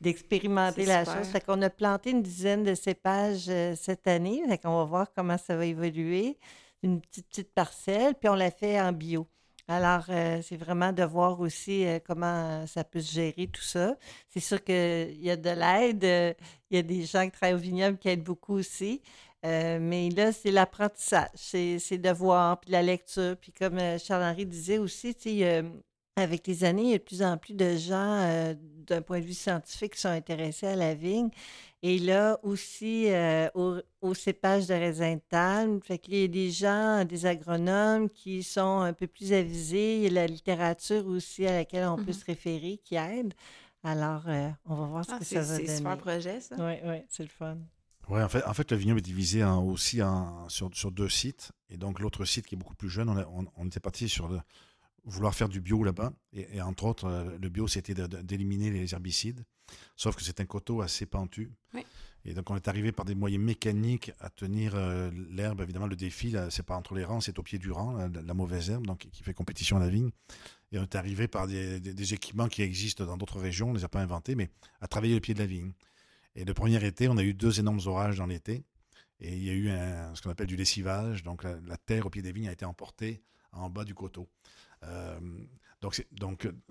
d'expérimenter la super. chose. Fait qu'on a planté une dizaine de cépages euh, cette année. Fait qu'on va voir comment ça va évoluer. Une petite, petite parcelle, puis on l'a fait en bio. Alors, euh, c'est vraiment de voir aussi euh, comment ça peut se gérer tout ça. C'est sûr qu'il y a de l'aide. euh, Il y a des gens qui travaillent au vignoble qui aident beaucoup aussi. Euh, mais là, c'est l'apprentissage. C'est de voir, puis la lecture. Puis comme euh, Charles-Henri disait aussi, euh, avec les années, il y a de plus en plus de gens, euh, d'un point de vue scientifique, qui sont intéressés à la vigne. Et là aussi, euh, au, au cépage de raisin de table. Fait qu'il y a des gens, des agronomes qui sont un peu plus avisés. Il y a la littérature aussi à laquelle on peut Mhm. se référer qui aide. Alors, euh, on va voir ce Ah, que ça va c'est un super donner. projet, ça. Oui, oui, c'est le fun. Ouais, en fait, en fait, le vignoble est divisé en- aussi en- sur, sur deux sites. Et donc, l'autre site qui est beaucoup plus jeune, on, a- on- on était parti sur le- vouloir faire du bio là-bas. Et, et entre autres, euh, le bio, c'était d'éliminer les herbicides. Sauf que c'est un coteau assez pentu. Oui. Et donc, on est arrivé par des moyens mécaniques à tenir euh, l'herbe. Évidemment, le défi, c'est pas entre les rangs, c'est au pied du rang, la, la mauvaise herbe, donc qui fait compétition à la vigne. Et on est arrivé par des, des- des équipements qui existent dans d'autres régions, on ne les a pas inventés, mais à travailler le pied de la vigne. Et le premier été, on a eu deux énormes orages dans l'été. Et il y a eu un- ce qu'on appelle du lessivage. Donc la, la terre au pied des vignes a été emportée en bas du coteau. Euh, donc,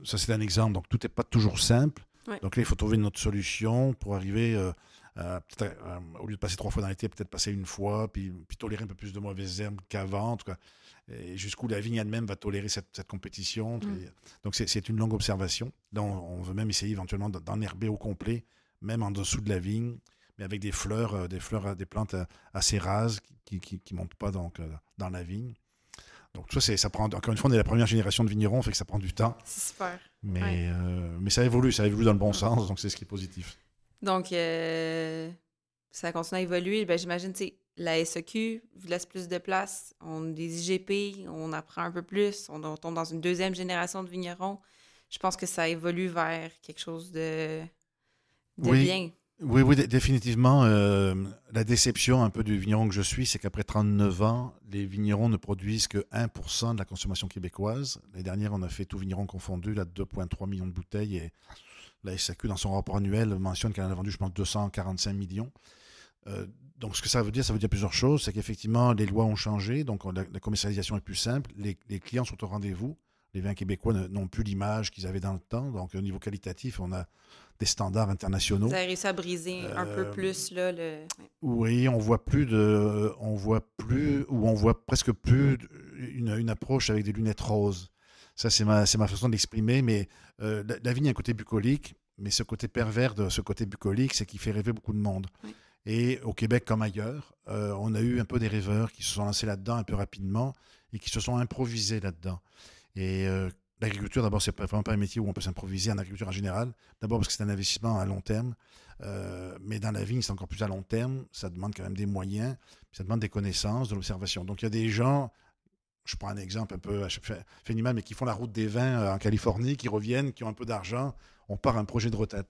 ça, c'est un exemple. Donc tout n'est pas toujours simple. Ouais. Donc là, il faut trouver une autre solution pour arriver, euh, euh, au lieu de passer trois fois dans l'été, peut-être passer une fois, puis, puis tolérer un peu plus de mauvaises herbes qu'avant. Et jusqu'où la vigne elle-même va tolérer cette, cette compétition. Puis, Donc c'est une longue observation. Là, on, on veut même essayer éventuellement d'en- d'enherber au complet, même en dessous de la vigne, mais avec des fleurs, des fleurs, des plantes assez rases qui qui montent pas donc dans la vigne. Donc ça, c'est- ça prend. Encore une fois, on est la première génération de vignerons, fait que ça prend du temps, C'est super. mais Ouais. euh, mais ça évolue, ça évolue dans le bon sens, donc c'est ce qui est positif. Donc, euh, ça continue à évoluer. Ben, J'imagine, tu sais, la SEQ vous laisse plus de place. On a des IGP, on apprend un peu plus. On, on tombe dans une deuxième génération de vignerons. Je pense que ça évolue vers quelque chose de, de Oui. bien. Oui, oui, dé- définitivement. euh, la déception un peu du vigneron que je suis, c'est qu'après 39 ans, les vignerons ne produisent que 1% de la consommation québécoise. L'année dernière, on a fait tout vigneron confondu, là, 2,3 millions de bouteilles. Et la SAQ, dans son rapport annuel, mentionne qu'elle en a vendu, je pense, 245 millions. Euh, donc, ce que ça veut dire, ça veut dire plusieurs choses. C'est qu'effectivement, les lois ont changé, donc on- la, commercialisation est plus simple. Les, clients sont au rendez-vous. Les vins québécois n'ont plus l'image qu'ils avaient dans le temps. Donc, au niveau qualitatif, on a des standards internationaux. Vous avez réussi à briser un peu Euh, plus là, le. Oui, on voit plus de, on voit plus ou on voit presque plus une, une approche avec des lunettes roses. Ça, c'est ma, c'est ma façon de l'exprimer. Mais euh, la, la vigne a un côté bucolique, mais ce côté pervers de ce côté bucolique, c'est qu'il fait rêver beaucoup de monde. Oui. Et au Québec comme ailleurs, euh, on a eu un peu des rêveurs qui se sont lancés là-dedans un peu rapidement et qui se sont improvisés là-dedans. Et euh, l'agriculture, d'abord, c'est vraiment pas un métier où on peut s'improviser en agriculture en général. D'abord parce que c'est un investissement à long terme. Euh, mais dans la vigne, c'est encore plus à long terme. Ça demande quand même des moyens, ça demande des connaissances, de l'observation. Donc, il y a des gens, je prends un exemple un peu animal, mais qui font la route des vins euh, en Californie, qui reviennent, qui ont un peu d'argent. On part un projet de retraite.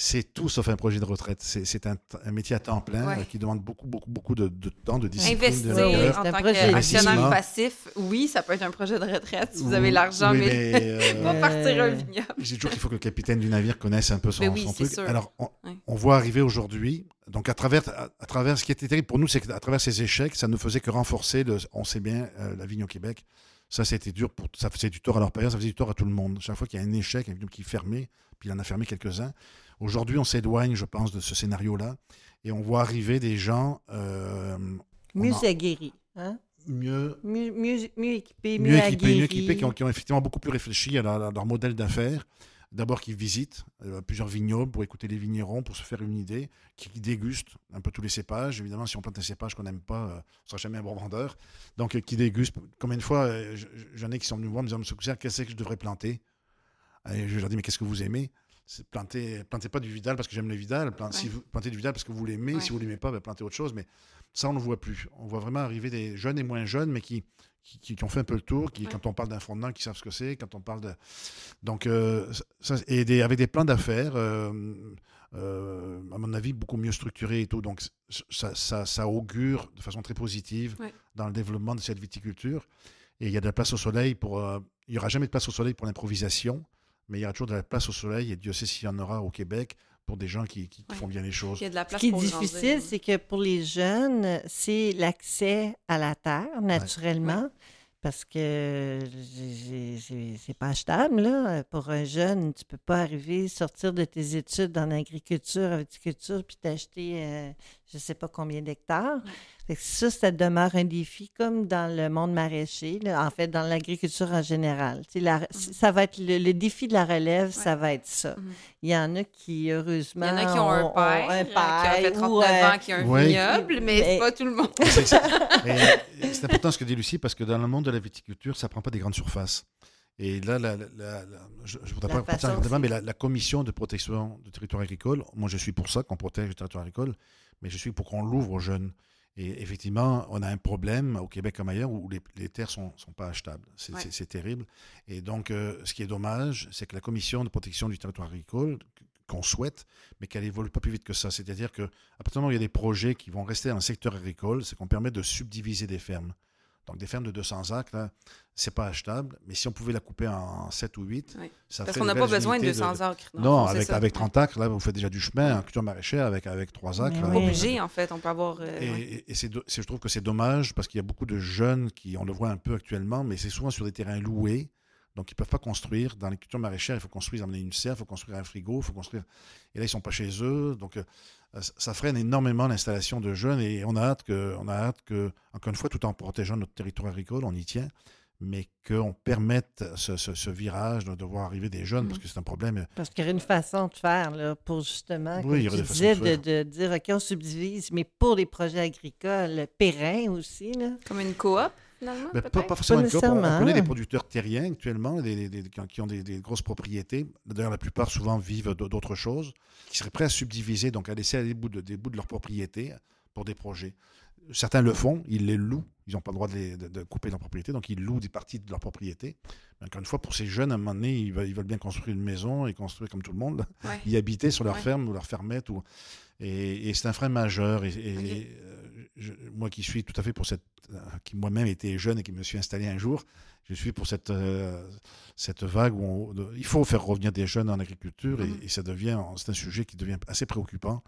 C'est tout sauf un projet de retraite. C'est un, un métier à temps plein Ouais. euh, qui demande beaucoup, beaucoup, beaucoup de, de temps, de discipline, Investir de rigueur. en c'est un tant projet qu'actionnaire passif, oui, ça peut être un projet de retraite si vous avez l'argent, oui, mais, mais, pas euh, partir un vignoble. Dis toujours qu'il faut que le capitaine du navire connaisse un peu son, Mais oui, son c'est truc. sûr. Alors, on, Ouais. on voit arriver aujourd'hui, donc à travers, à, à travers ce qui était terrible pour nous, c'est qu'à travers ces échecs, ça ne faisait que renforcer, le, on sait bien, euh, la vigne au Québec. Ça, c'était dur, pour, ça faisait du tort à leur période, ça faisait du tort à tout le monde. Chaque fois qu'il y a un échec, un vignoble qui est fermé, puis il en a fermé quelques-uns. Aujourd'hui, on s'éloigne, je pense, de ce scénario-là, et on voit arriver des gens euh, Mieux en- aguerris. Hein? mieux, Mieux, mieux, mieux équipés, mieux, mieux équipés, mieux équipés, qui ont, qui ont effectivement beaucoup plus réfléchi à, leur- à leur modèle d'affaires. D'abord, qui visitent euh, plusieurs vignobles pour écouter les vignerons, pour se faire une idée, qui, qui dégustent un peu tous les cépages. Évidemment, si on plante un cépage qu'on n'aime pas, euh, on ne sera jamais un bon vendeur. Donc, euh, qui dégustent. Combien de fois, je- j'en ai qui sont venus me voir, me disant, Monsieur qu'est-ce que je devrais planter? Et Je leur dis, mais qu'est-ce que vous aimez? C'est planter, plantez pas du Vidal parce que j'aime le Vidal. Plantez, Ouais. si vous, plantez du Vidal parce que vous l'aimez. Ouais. Si vous l'aimez pas, ben, plantez autre chose. Mais ça, on ne voit plus. On voit vraiment arriver des jeunes et moins jeunes, mais qui, qui, ont fait un peu le tour, qui, Ouais. quand on parle d'un fondement, qui savent ce que c'est, quand on parle de... Donc, euh, ça, et des, avec des plans d'affaires, euh, euh, à mon avis, beaucoup mieux structurés et tout. Donc, ça, ça, ça augure de façon très positive dans le développement de cette viticulture. Et il y a de la place au soleil pour... il n'y aura jamais de place au soleil pour l'improvisation, mais il y aura toujours de la place au soleil, et Dieu sait s'il y en aura au Québec, pour des gens qui, qui- qui Ouais. font bien les choses. Il y a de la Ce qui est difficile, c'est que pour les jeunes, c'est l'accès à la terre, naturellement, parce que c'est pas achetable. Là. Pour un jeune, tu peux pas arriver, sortir de tes études en agriculture, en viticulture, puis t'acheter euh, je sais pas combien d'hectares. Ça, ça demeure un défi, comme dans le monde maraîcher, là, en fait, dans l'agriculture en général. Tu sais, la- Ça va être le, le défi de la relève, ça va être ça. Mhm. Il y en a qui, heureusement, Il y en a qui ont un ont- ont père, un euh, qui a fait père 39 ou, euh, ans, qui a un Ouais. vignoble, mais Mais- c'est pas tout le monde. Et C'est important ce que dit Lucie, parce que dans le monde de la viticulture, ça ne prend pas des grandes surfaces. Et là, la- la- la- la- je ne voudrais pas partir en débat, mais la, commission de protection du territoire agricole, moi je suis pour ça, qu'on protège le territoire agricole, mais je suis pour qu'on l'ouvre aux jeunes. Et effectivement, on a un problème au Québec comme ailleurs où les, les terres ne sont, sont pas achetables. C'est Ouais. terrible. Et donc, euh, ce qui est dommage, c'est que la commission de protection du territoire agricole, qu'on souhaite, mais qu'elle évolue pas plus vite que ça. C'est-à-dire qu'à partir du moment où il y a des projets qui vont rester dans le secteur agricole, c'est qu'on permet de subdiviser des fermes. Donc, des fermes de 200 acres, là, c'est pas achetable, mais si on pouvait la couper en 7 ou 8, Oui. ça Parce qu'on n'a pas besoin de unités 200 acres. Non, avec, avec Ouais. 30 acres, là, vous faites déjà du chemin en culture maraîchère avec, avec 3 acres. Pas obligé, en fait. On peut avoir. euh, Et, et- et c'est do- c'est- je trouve que c'est dommage parce qu'il y a beaucoup de jeunes qui, on le voit un peu actuellement, mais c'est souvent sur des terrains loués. Donc, ils ne peuvent pas construire. Dans les cultures maraîchères, il faut construire, amener une serre, il faut construire un frigo, il faut construire. Et là, ils ne sont pas chez eux. Donc, euh, ça- ça freine énormément l'installation de jeunes et on a hâte que, on a hâte que, encore une fois, tout en protégeant notre territoire agricole, on y tient, mais qu'on permette ce, ce- ce virage de, voir arriver des jeunes parce que c'est un problème. Parce qu'il y aurait une façon de faire là, pour justement, Oui, comme il y aurait tu des disais, de de, faire. de dire, OK, on subdivise, mais pour les projets agricoles pérennes aussi. Là. Comme une coop, finalement. Ben, pas, forcément une coop. On, connaît des producteurs terriens actuellement, des, des- des- qui ont- des, des grosses propriétés. D'ailleurs, la plupart souvent vivent d'autres choses, qui seraient prêts à subdiviser, donc à laisser aller des bouts de, des bouts de leur propriété pour des projets. Certains le font, ils les louent. Ils n'ont pas le droit de, les- de- de couper leur propriété, donc ils louent des parties de leur propriété. Mais encore une fois, pour ces jeunes, à un moment donné, ils veulent, ils veulent bien construire une maison et construire comme tout le monde. Ouais. y habiter sur leur Ouais. ferme ou leur fermette. Ou... Et, et c'est un frein majeur. Et, et, Ok. Je- moi qui suis tout à fait pour cette. euh, qui moi-même était jeune et qui me suis installé un jour, je suis pour cette, euh, cette vague où on- il faut faire revenir des jeunes en agriculture Mhm. et, et ça devient. C'est un sujet qui devient assez préoccupant.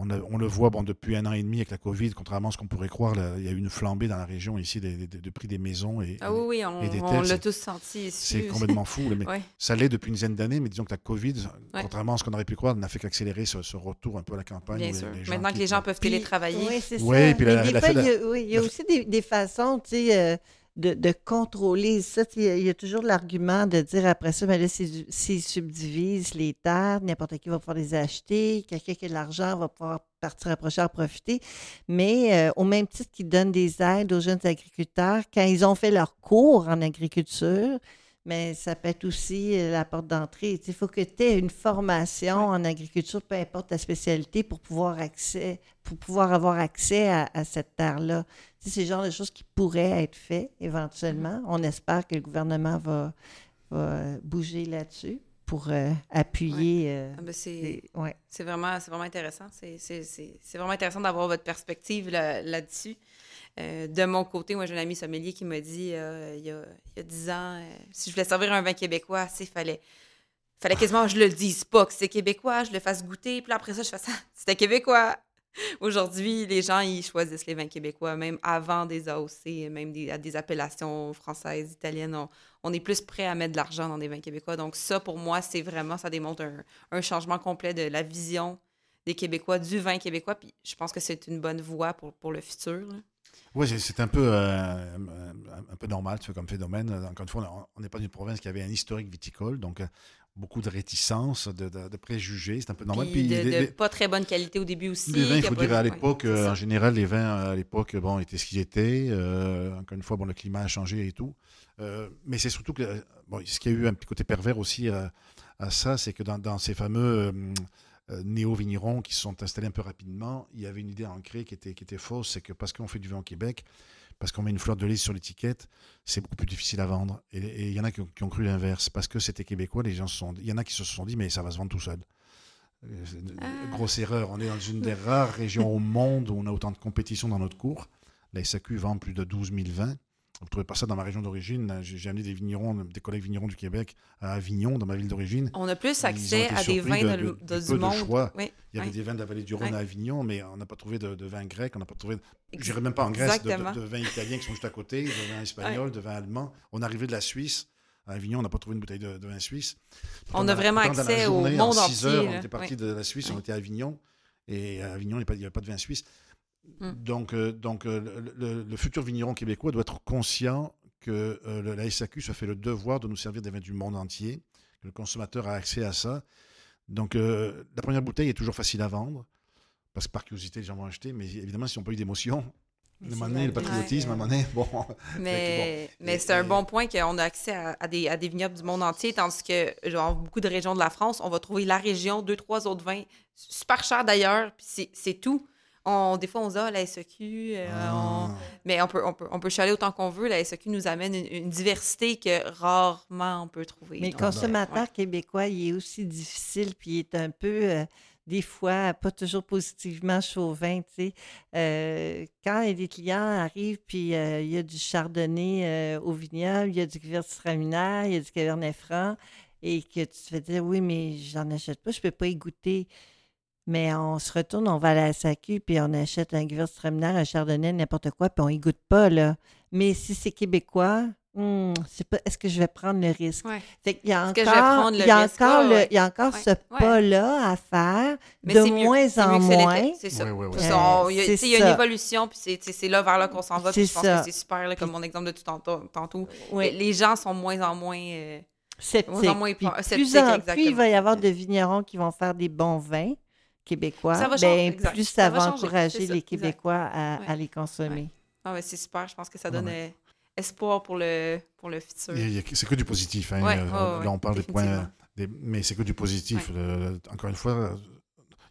On, a- on le voit bon, depuis un an et demi avec la Covid, contrairement à ce qu'on pourrait croire, là, il y a eu une flambée dans la région ici des, des- des prix des maisons. Et, Ah oui, oui, on, et des on l'a tous senti c'est complètement fou. Mais Ouais. ça l'est depuis une dizaine d'années, mais disons que la COVID, contrairement à ce qu'on aurait pu croire, n'a fait qu'accélérer ce, ce retour un peu à la campagne. Bien où les- sûr. les gens Maintenant que les gens peuvent télétravailler. Oui, c'est ça. puis Mais la- des la- fois, la- il y a, oui, il y a la- aussi des, des façons, tu sais, euh, de, contrôler ça. Il y, a- toujours l'argument de dire après ça, mais là, s'ils subdivisent les terres, n'importe qui va pouvoir les acheter, quelqu'un qui a de l'argent va pouvoir partir après cher profiter. Mais euh, au même titre qu'ils donnent des aides aux jeunes agriculteurs, quand ils ont fait leur cours en agriculture, mais ça peut être aussi euh, la porte d'entrée. Il faut que tu aies une formation en agriculture, peu importe ta spécialité, pour pouvoir, accès, pour pouvoir avoir accès à, à cette terre-là. C'est le genre de choses qui pourraient être faites éventuellement. On espère que le gouvernement va, va bouger là-dessus pour euh, appuyer. euh, Ah ben, c'est ouais. vraiment, c'est vraiment intéressant. C'est- C'est c'est- c'est vraiment intéressant d'avoir votre perspective là- là-dessus. Euh, de mon côté, moi, j'ai un ami sommelier qui m'a dit euh, il, y a, il y a 10 ans, euh, si je voulais servir un vin québécois, il fallait, fallait quasiment que je le dise pas que c'est québécois, je le fasse goûter, puis après ça, je fasse ah, c'était québécois. Aujourd'hui, les gens, ils choisissent les vins québécois, même avant des AOC, même des, à des appellations françaises, italiennes. On, est plus prêt à mettre de l'argent dans des vins québécois. Donc, ça, pour moi, c'est vraiment, ça démontre un, changement complet de la vision des Québécois, du vin québécois. Puis je pense que c'est une bonne voie pour, pour le futur. Oui, c'est un peu, euh, un, peu normal comme phénomène. Encore une fois, on n'est pas d'une province qui avait un historique viticole, donc beaucoup de réticences, de, préjugés, c'est un peu normal. Puis, de, pas très bonne qualité au début aussi. Les vins, il faut dire, à l'époque, en général, les vins à l'époque, bon, étaient ce qu'ils étaient. encore une fois, bon, le climat a changé et tout. mais c'est surtout que, bon, ce qui a eu un petit côté pervers aussi à ça, c'est que dans, ces fameux euh, néo-vignerons qui se sont installés un peu rapidement, il y avait une idée ancrée qui était, qui était fausse, c'est que parce qu'on fait du vin au Québec, parce qu'on met une fleur de lys sur l'étiquette, c'est beaucoup plus difficile à vendre. Et il y en a qui ont, cru l'inverse. Parce que c'était québécois, les gens sont, il y en a qui se sont dit, mais ça va se vendre tout seul. Euh, ah. Grosse erreur. On est dans une des rares régions au monde où on a autant de compétition dans notre cours. La SAQ vend plus de 12 000 vins. Vous ne trouvez pas ça dans ma région d'origine. J'ai amené des vignerons, des collègues vignerons du Québec à Avignon, dans ma ville d'origine. On a plus accès à des vins de, du monde. Il y avait des vins de la vallée du Rhône à Avignon, mais on n'a pas trouvé de, vins grecs, on n'a pas trouvé. Je n'irais même pas en Grèce de, vins italiens qui sont juste à côté, de vins espagnols, de vins allemands. On arrivait de la Suisse. À Avignon, on n'a pas trouvé une bouteille de, vin suisse. on a vraiment accès au monde en 6 heures, on était parti de la Suisse, on était à Avignon. Et à Avignon, il n'y avait pas de vin suisse. Mm. Donc, euh, donc euh, le, futur vigneron québécois doit être conscient que euh, la SAQ se fait le devoir de nous servir des vins du monde entier, que le consommateur a accès à ça. Donc, la première bouteille est toujours facile à vendre, parce que par curiosité, les gens vont acheter, mais évidemment, si on n'a pas eu d'émotion, le le patriotisme, à un moment donné, bon. Mais, mais c'est un bon point qu'on a accès à, des, à des vignobles du monde entier, tandis que, genre, beaucoup de régions de la France, on va trouver la région, deux, trois autres vins, super chers d'ailleurs, puis c'est tout des fois, on se dit, ah, la SEQ, euh, ah. mais on peut, on, peut, on peut chialer autant qu'on veut. La SEQ nous amène une, diversité que rarement on peut trouver. Mais le consommateur québécois, il est aussi difficile, puis il est un peu, euh, des fois, pas toujours positivement chauvin. Tu sais. Euh, quand des clients arrivent, puis il y a du chardonnay au vignoble, il y a du gewürztraminer, il y a du cabernet franc, et que tu te fais dire, oui, mais j'en achète pas, je peux pas y goûter. Mais on se retourne, on va à la SAQ, puis on achète un Gewürztraminer, un Chardonnay, n'importe quoi, puis on y goûte pas, là. Mais si c'est québécois, hmm, est-ce que je vais prendre le risque? Fait il y a encore, il y a encore, le, il y a encore ce pas-là à faire de moins en moins. C'est ça. il y a, une évolution, puis c'est là vers là qu'on s'en va. Puis je pense que c'est super, comme mon exemple de tout tantôt. Les gens sont moins en moins... Euh, sceptiques. Moins puis plus, en, plus il va y avoir de vignerons qui vont faire des bons vins québécois, ben, plus ça, va, encourager les Québécois à, les consommer. Ah c'est super. Je pense que ça donne euh, espoir pour le, pour le futur. C'est que du positif. Hein. Euh, là, on parle des points, mais c'est que du positif. encore une fois,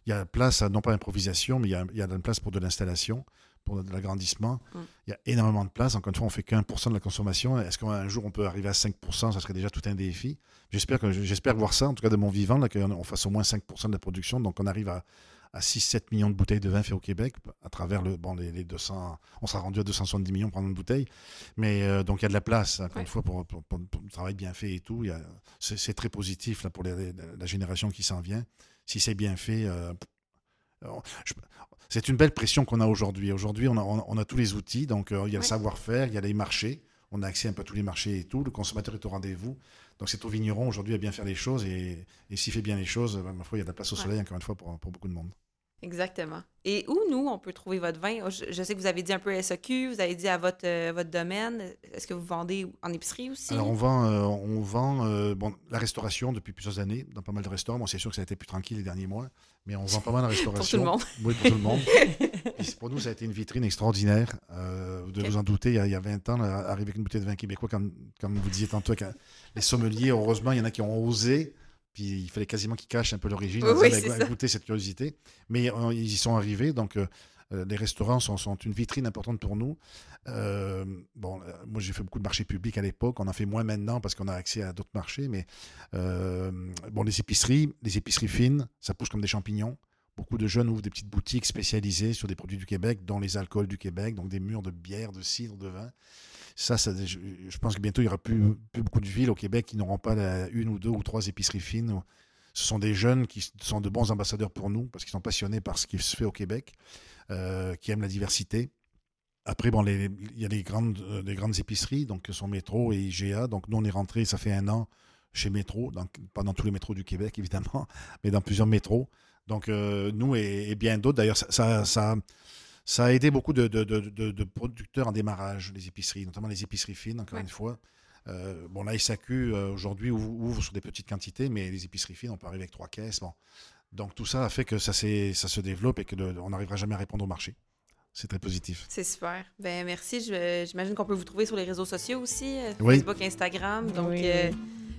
il y a place à non pas improvisation, mais il y a, il y a de la place pour de l'installation pour de l'agrandissement. Mm. Il y a énormément de place. Encore une fois, on fait qu'un pour cent de la consommation. Est-ce qu'un jour on peut arriver à 5% Ça serait déjà tout un défi. J'espère que j'espère voir ça, en tout cas de mon vivant, qu'on fasse au moins 5% de la production. Donc on arrive à, à 6-7 millions de bouteilles de vin fait au Québec à travers le, bon, les, 200. On sera rendu à 270 millions pour une bouteille. Mais euh, donc il y a de la place, encore une fois, pour, pour, le travail bien fait et tout. C'est très positif là, pour la génération qui s'en vient. Si c'est bien fait, euh, c'est une belle pression qu'on a aujourd'hui. Aujourd'hui, on a, tous les outils, donc euh, il y a le savoir-faire, il y a les marchés, on a accès un peu à tous les marchés et tout, le consommateur est au rendez-vous. Donc c'est au vigneron aujourd'hui à bien faire les choses et, s'il fait bien les choses, ma foi, il y a de la place au soleil, encore une fois, pour beaucoup de monde. Exactement. Et où, nous, on peut trouver votre vin? Je, sais que vous avez dit un peu SEQ, vous avez dit à votre, euh, votre domaine. Est-ce que vous vendez en épicerie aussi? Alors, on vend, euh, on vend euh, bon, la restauration depuis plusieurs années, dans pas mal de restaurants. Bon, c'est sûr que ça a été plus tranquille les derniers mois, mais on vend pas mal la restauration. pour tout le monde. Oui, pour tout le monde. pour nous, ça a été une vitrine extraordinaire. vous devez vous en douter, il y, a, 20 ans, arriver avec une bouteille de vin québécois, comme, comme vous disiez tantôt, les sommeliers, heureusement, il y en a qui ont osé il fallait quasiment qu'ils cachent un peu l'origine, oui, goûter cette curiosité. Mais euh, ils y sont arrivés, donc euh, euh, les restaurants sont, sont, une vitrine importante pour nous. bon, moi j'ai fait beaucoup de marchés publics à l'époque, on en fait moins maintenant parce qu'on a accès à d'autres marchés, mais bon, les épiceries, les épiceries fines, ça pousse comme des champignons. Beaucoup de jeunes ouvrent des petites boutiques spécialisées sur des produits du Québec, dont les alcools du Québec, donc des murs de bière, de cidre, de vin. Ça, je, pense que bientôt, il n'y aura plus, beaucoup de villes au Québec qui n'auront pas une ou deux ou trois épiceries fines. Ce sont des jeunes qui sont de bons ambassadeurs pour nous parce qu'ils sont passionnés par ce qui se fait au Québec, euh, qui aiment la diversité. Après, bon, il y a des grandes, euh, des grandes épiceries, donc sont Métro et IGA. Donc, nous, on est rentré, ça fait un an chez Métro, donc pas dans tous les métros du Québec, évidemment, mais dans plusieurs métros. Donc, euh, nous et, bien d'autres, d'ailleurs, ça, ça, Ça a aidé beaucoup de, de- de- de- de producteurs en démarrage, les épiceries, notamment les épiceries fines, encore Ouais. une fois. Euh, bon, la SAQ, euh, aujourd'hui, ouvre, ouvre sur des petites quantités, mais les épiceries fines, on peut arriver avec trois caisses. Bon. Donc, tout ça a fait que ça, ça se développe et qu'on n'arrivera jamais à répondre au marché. C'est très positif. C'est super. Ben merci. J'imagine qu'on peut vous trouver sur les réseaux sociaux aussi, euh, Oui. Facebook, Instagram. Donc, Oui, euh, oui.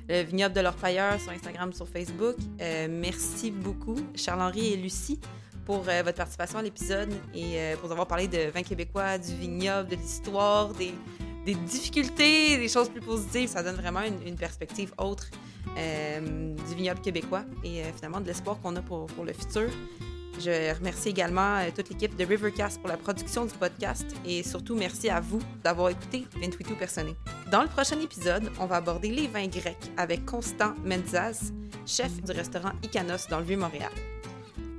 le vignoble de l'Orpailleur sur Instagram, sur Facebook. Euh, merci beaucoup, Charles-Henri et Lucie, pour euh, votre participation à l'épisode et euh, pour avoir parlé de vin québécois, du vignoble, de l'histoire, des, difficultés, des choses plus positives. Ça donne vraiment une, perspective autre euh, du vignoble québécois et euh, finalement de l'espoir qu'on a pour, pour le futur. Je remercie également toute l'équipe de Rivercast pour la production du podcast et surtout merci à vous d'avoir écouté 28 Personné. Dans le prochain épisode, on va aborder les vins grecs avec Constant Menzas, chef du restaurant Icanos dans le Vieux-Montréal.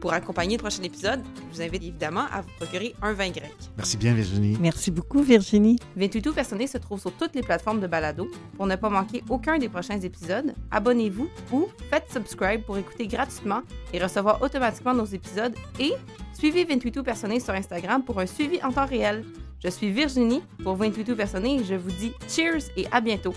Pour accompagner le prochain épisode, je vous invite évidemment à vous procurer un vin grec. Merci bien, Virginie. Merci beaucoup, Virginie. 28 Personné se trouve sur toutes les plateformes de balado. Pour ne pas manquer aucun des prochains épisodes, abonnez-vous ou faites subscribe pour écouter gratuitement et recevoir automatiquement nos épisodes et suivez 28 Personné sur Instagram pour un suivi en temps réel. Je suis Virginie pour 28 Personné et je vous dis cheers et à bientôt.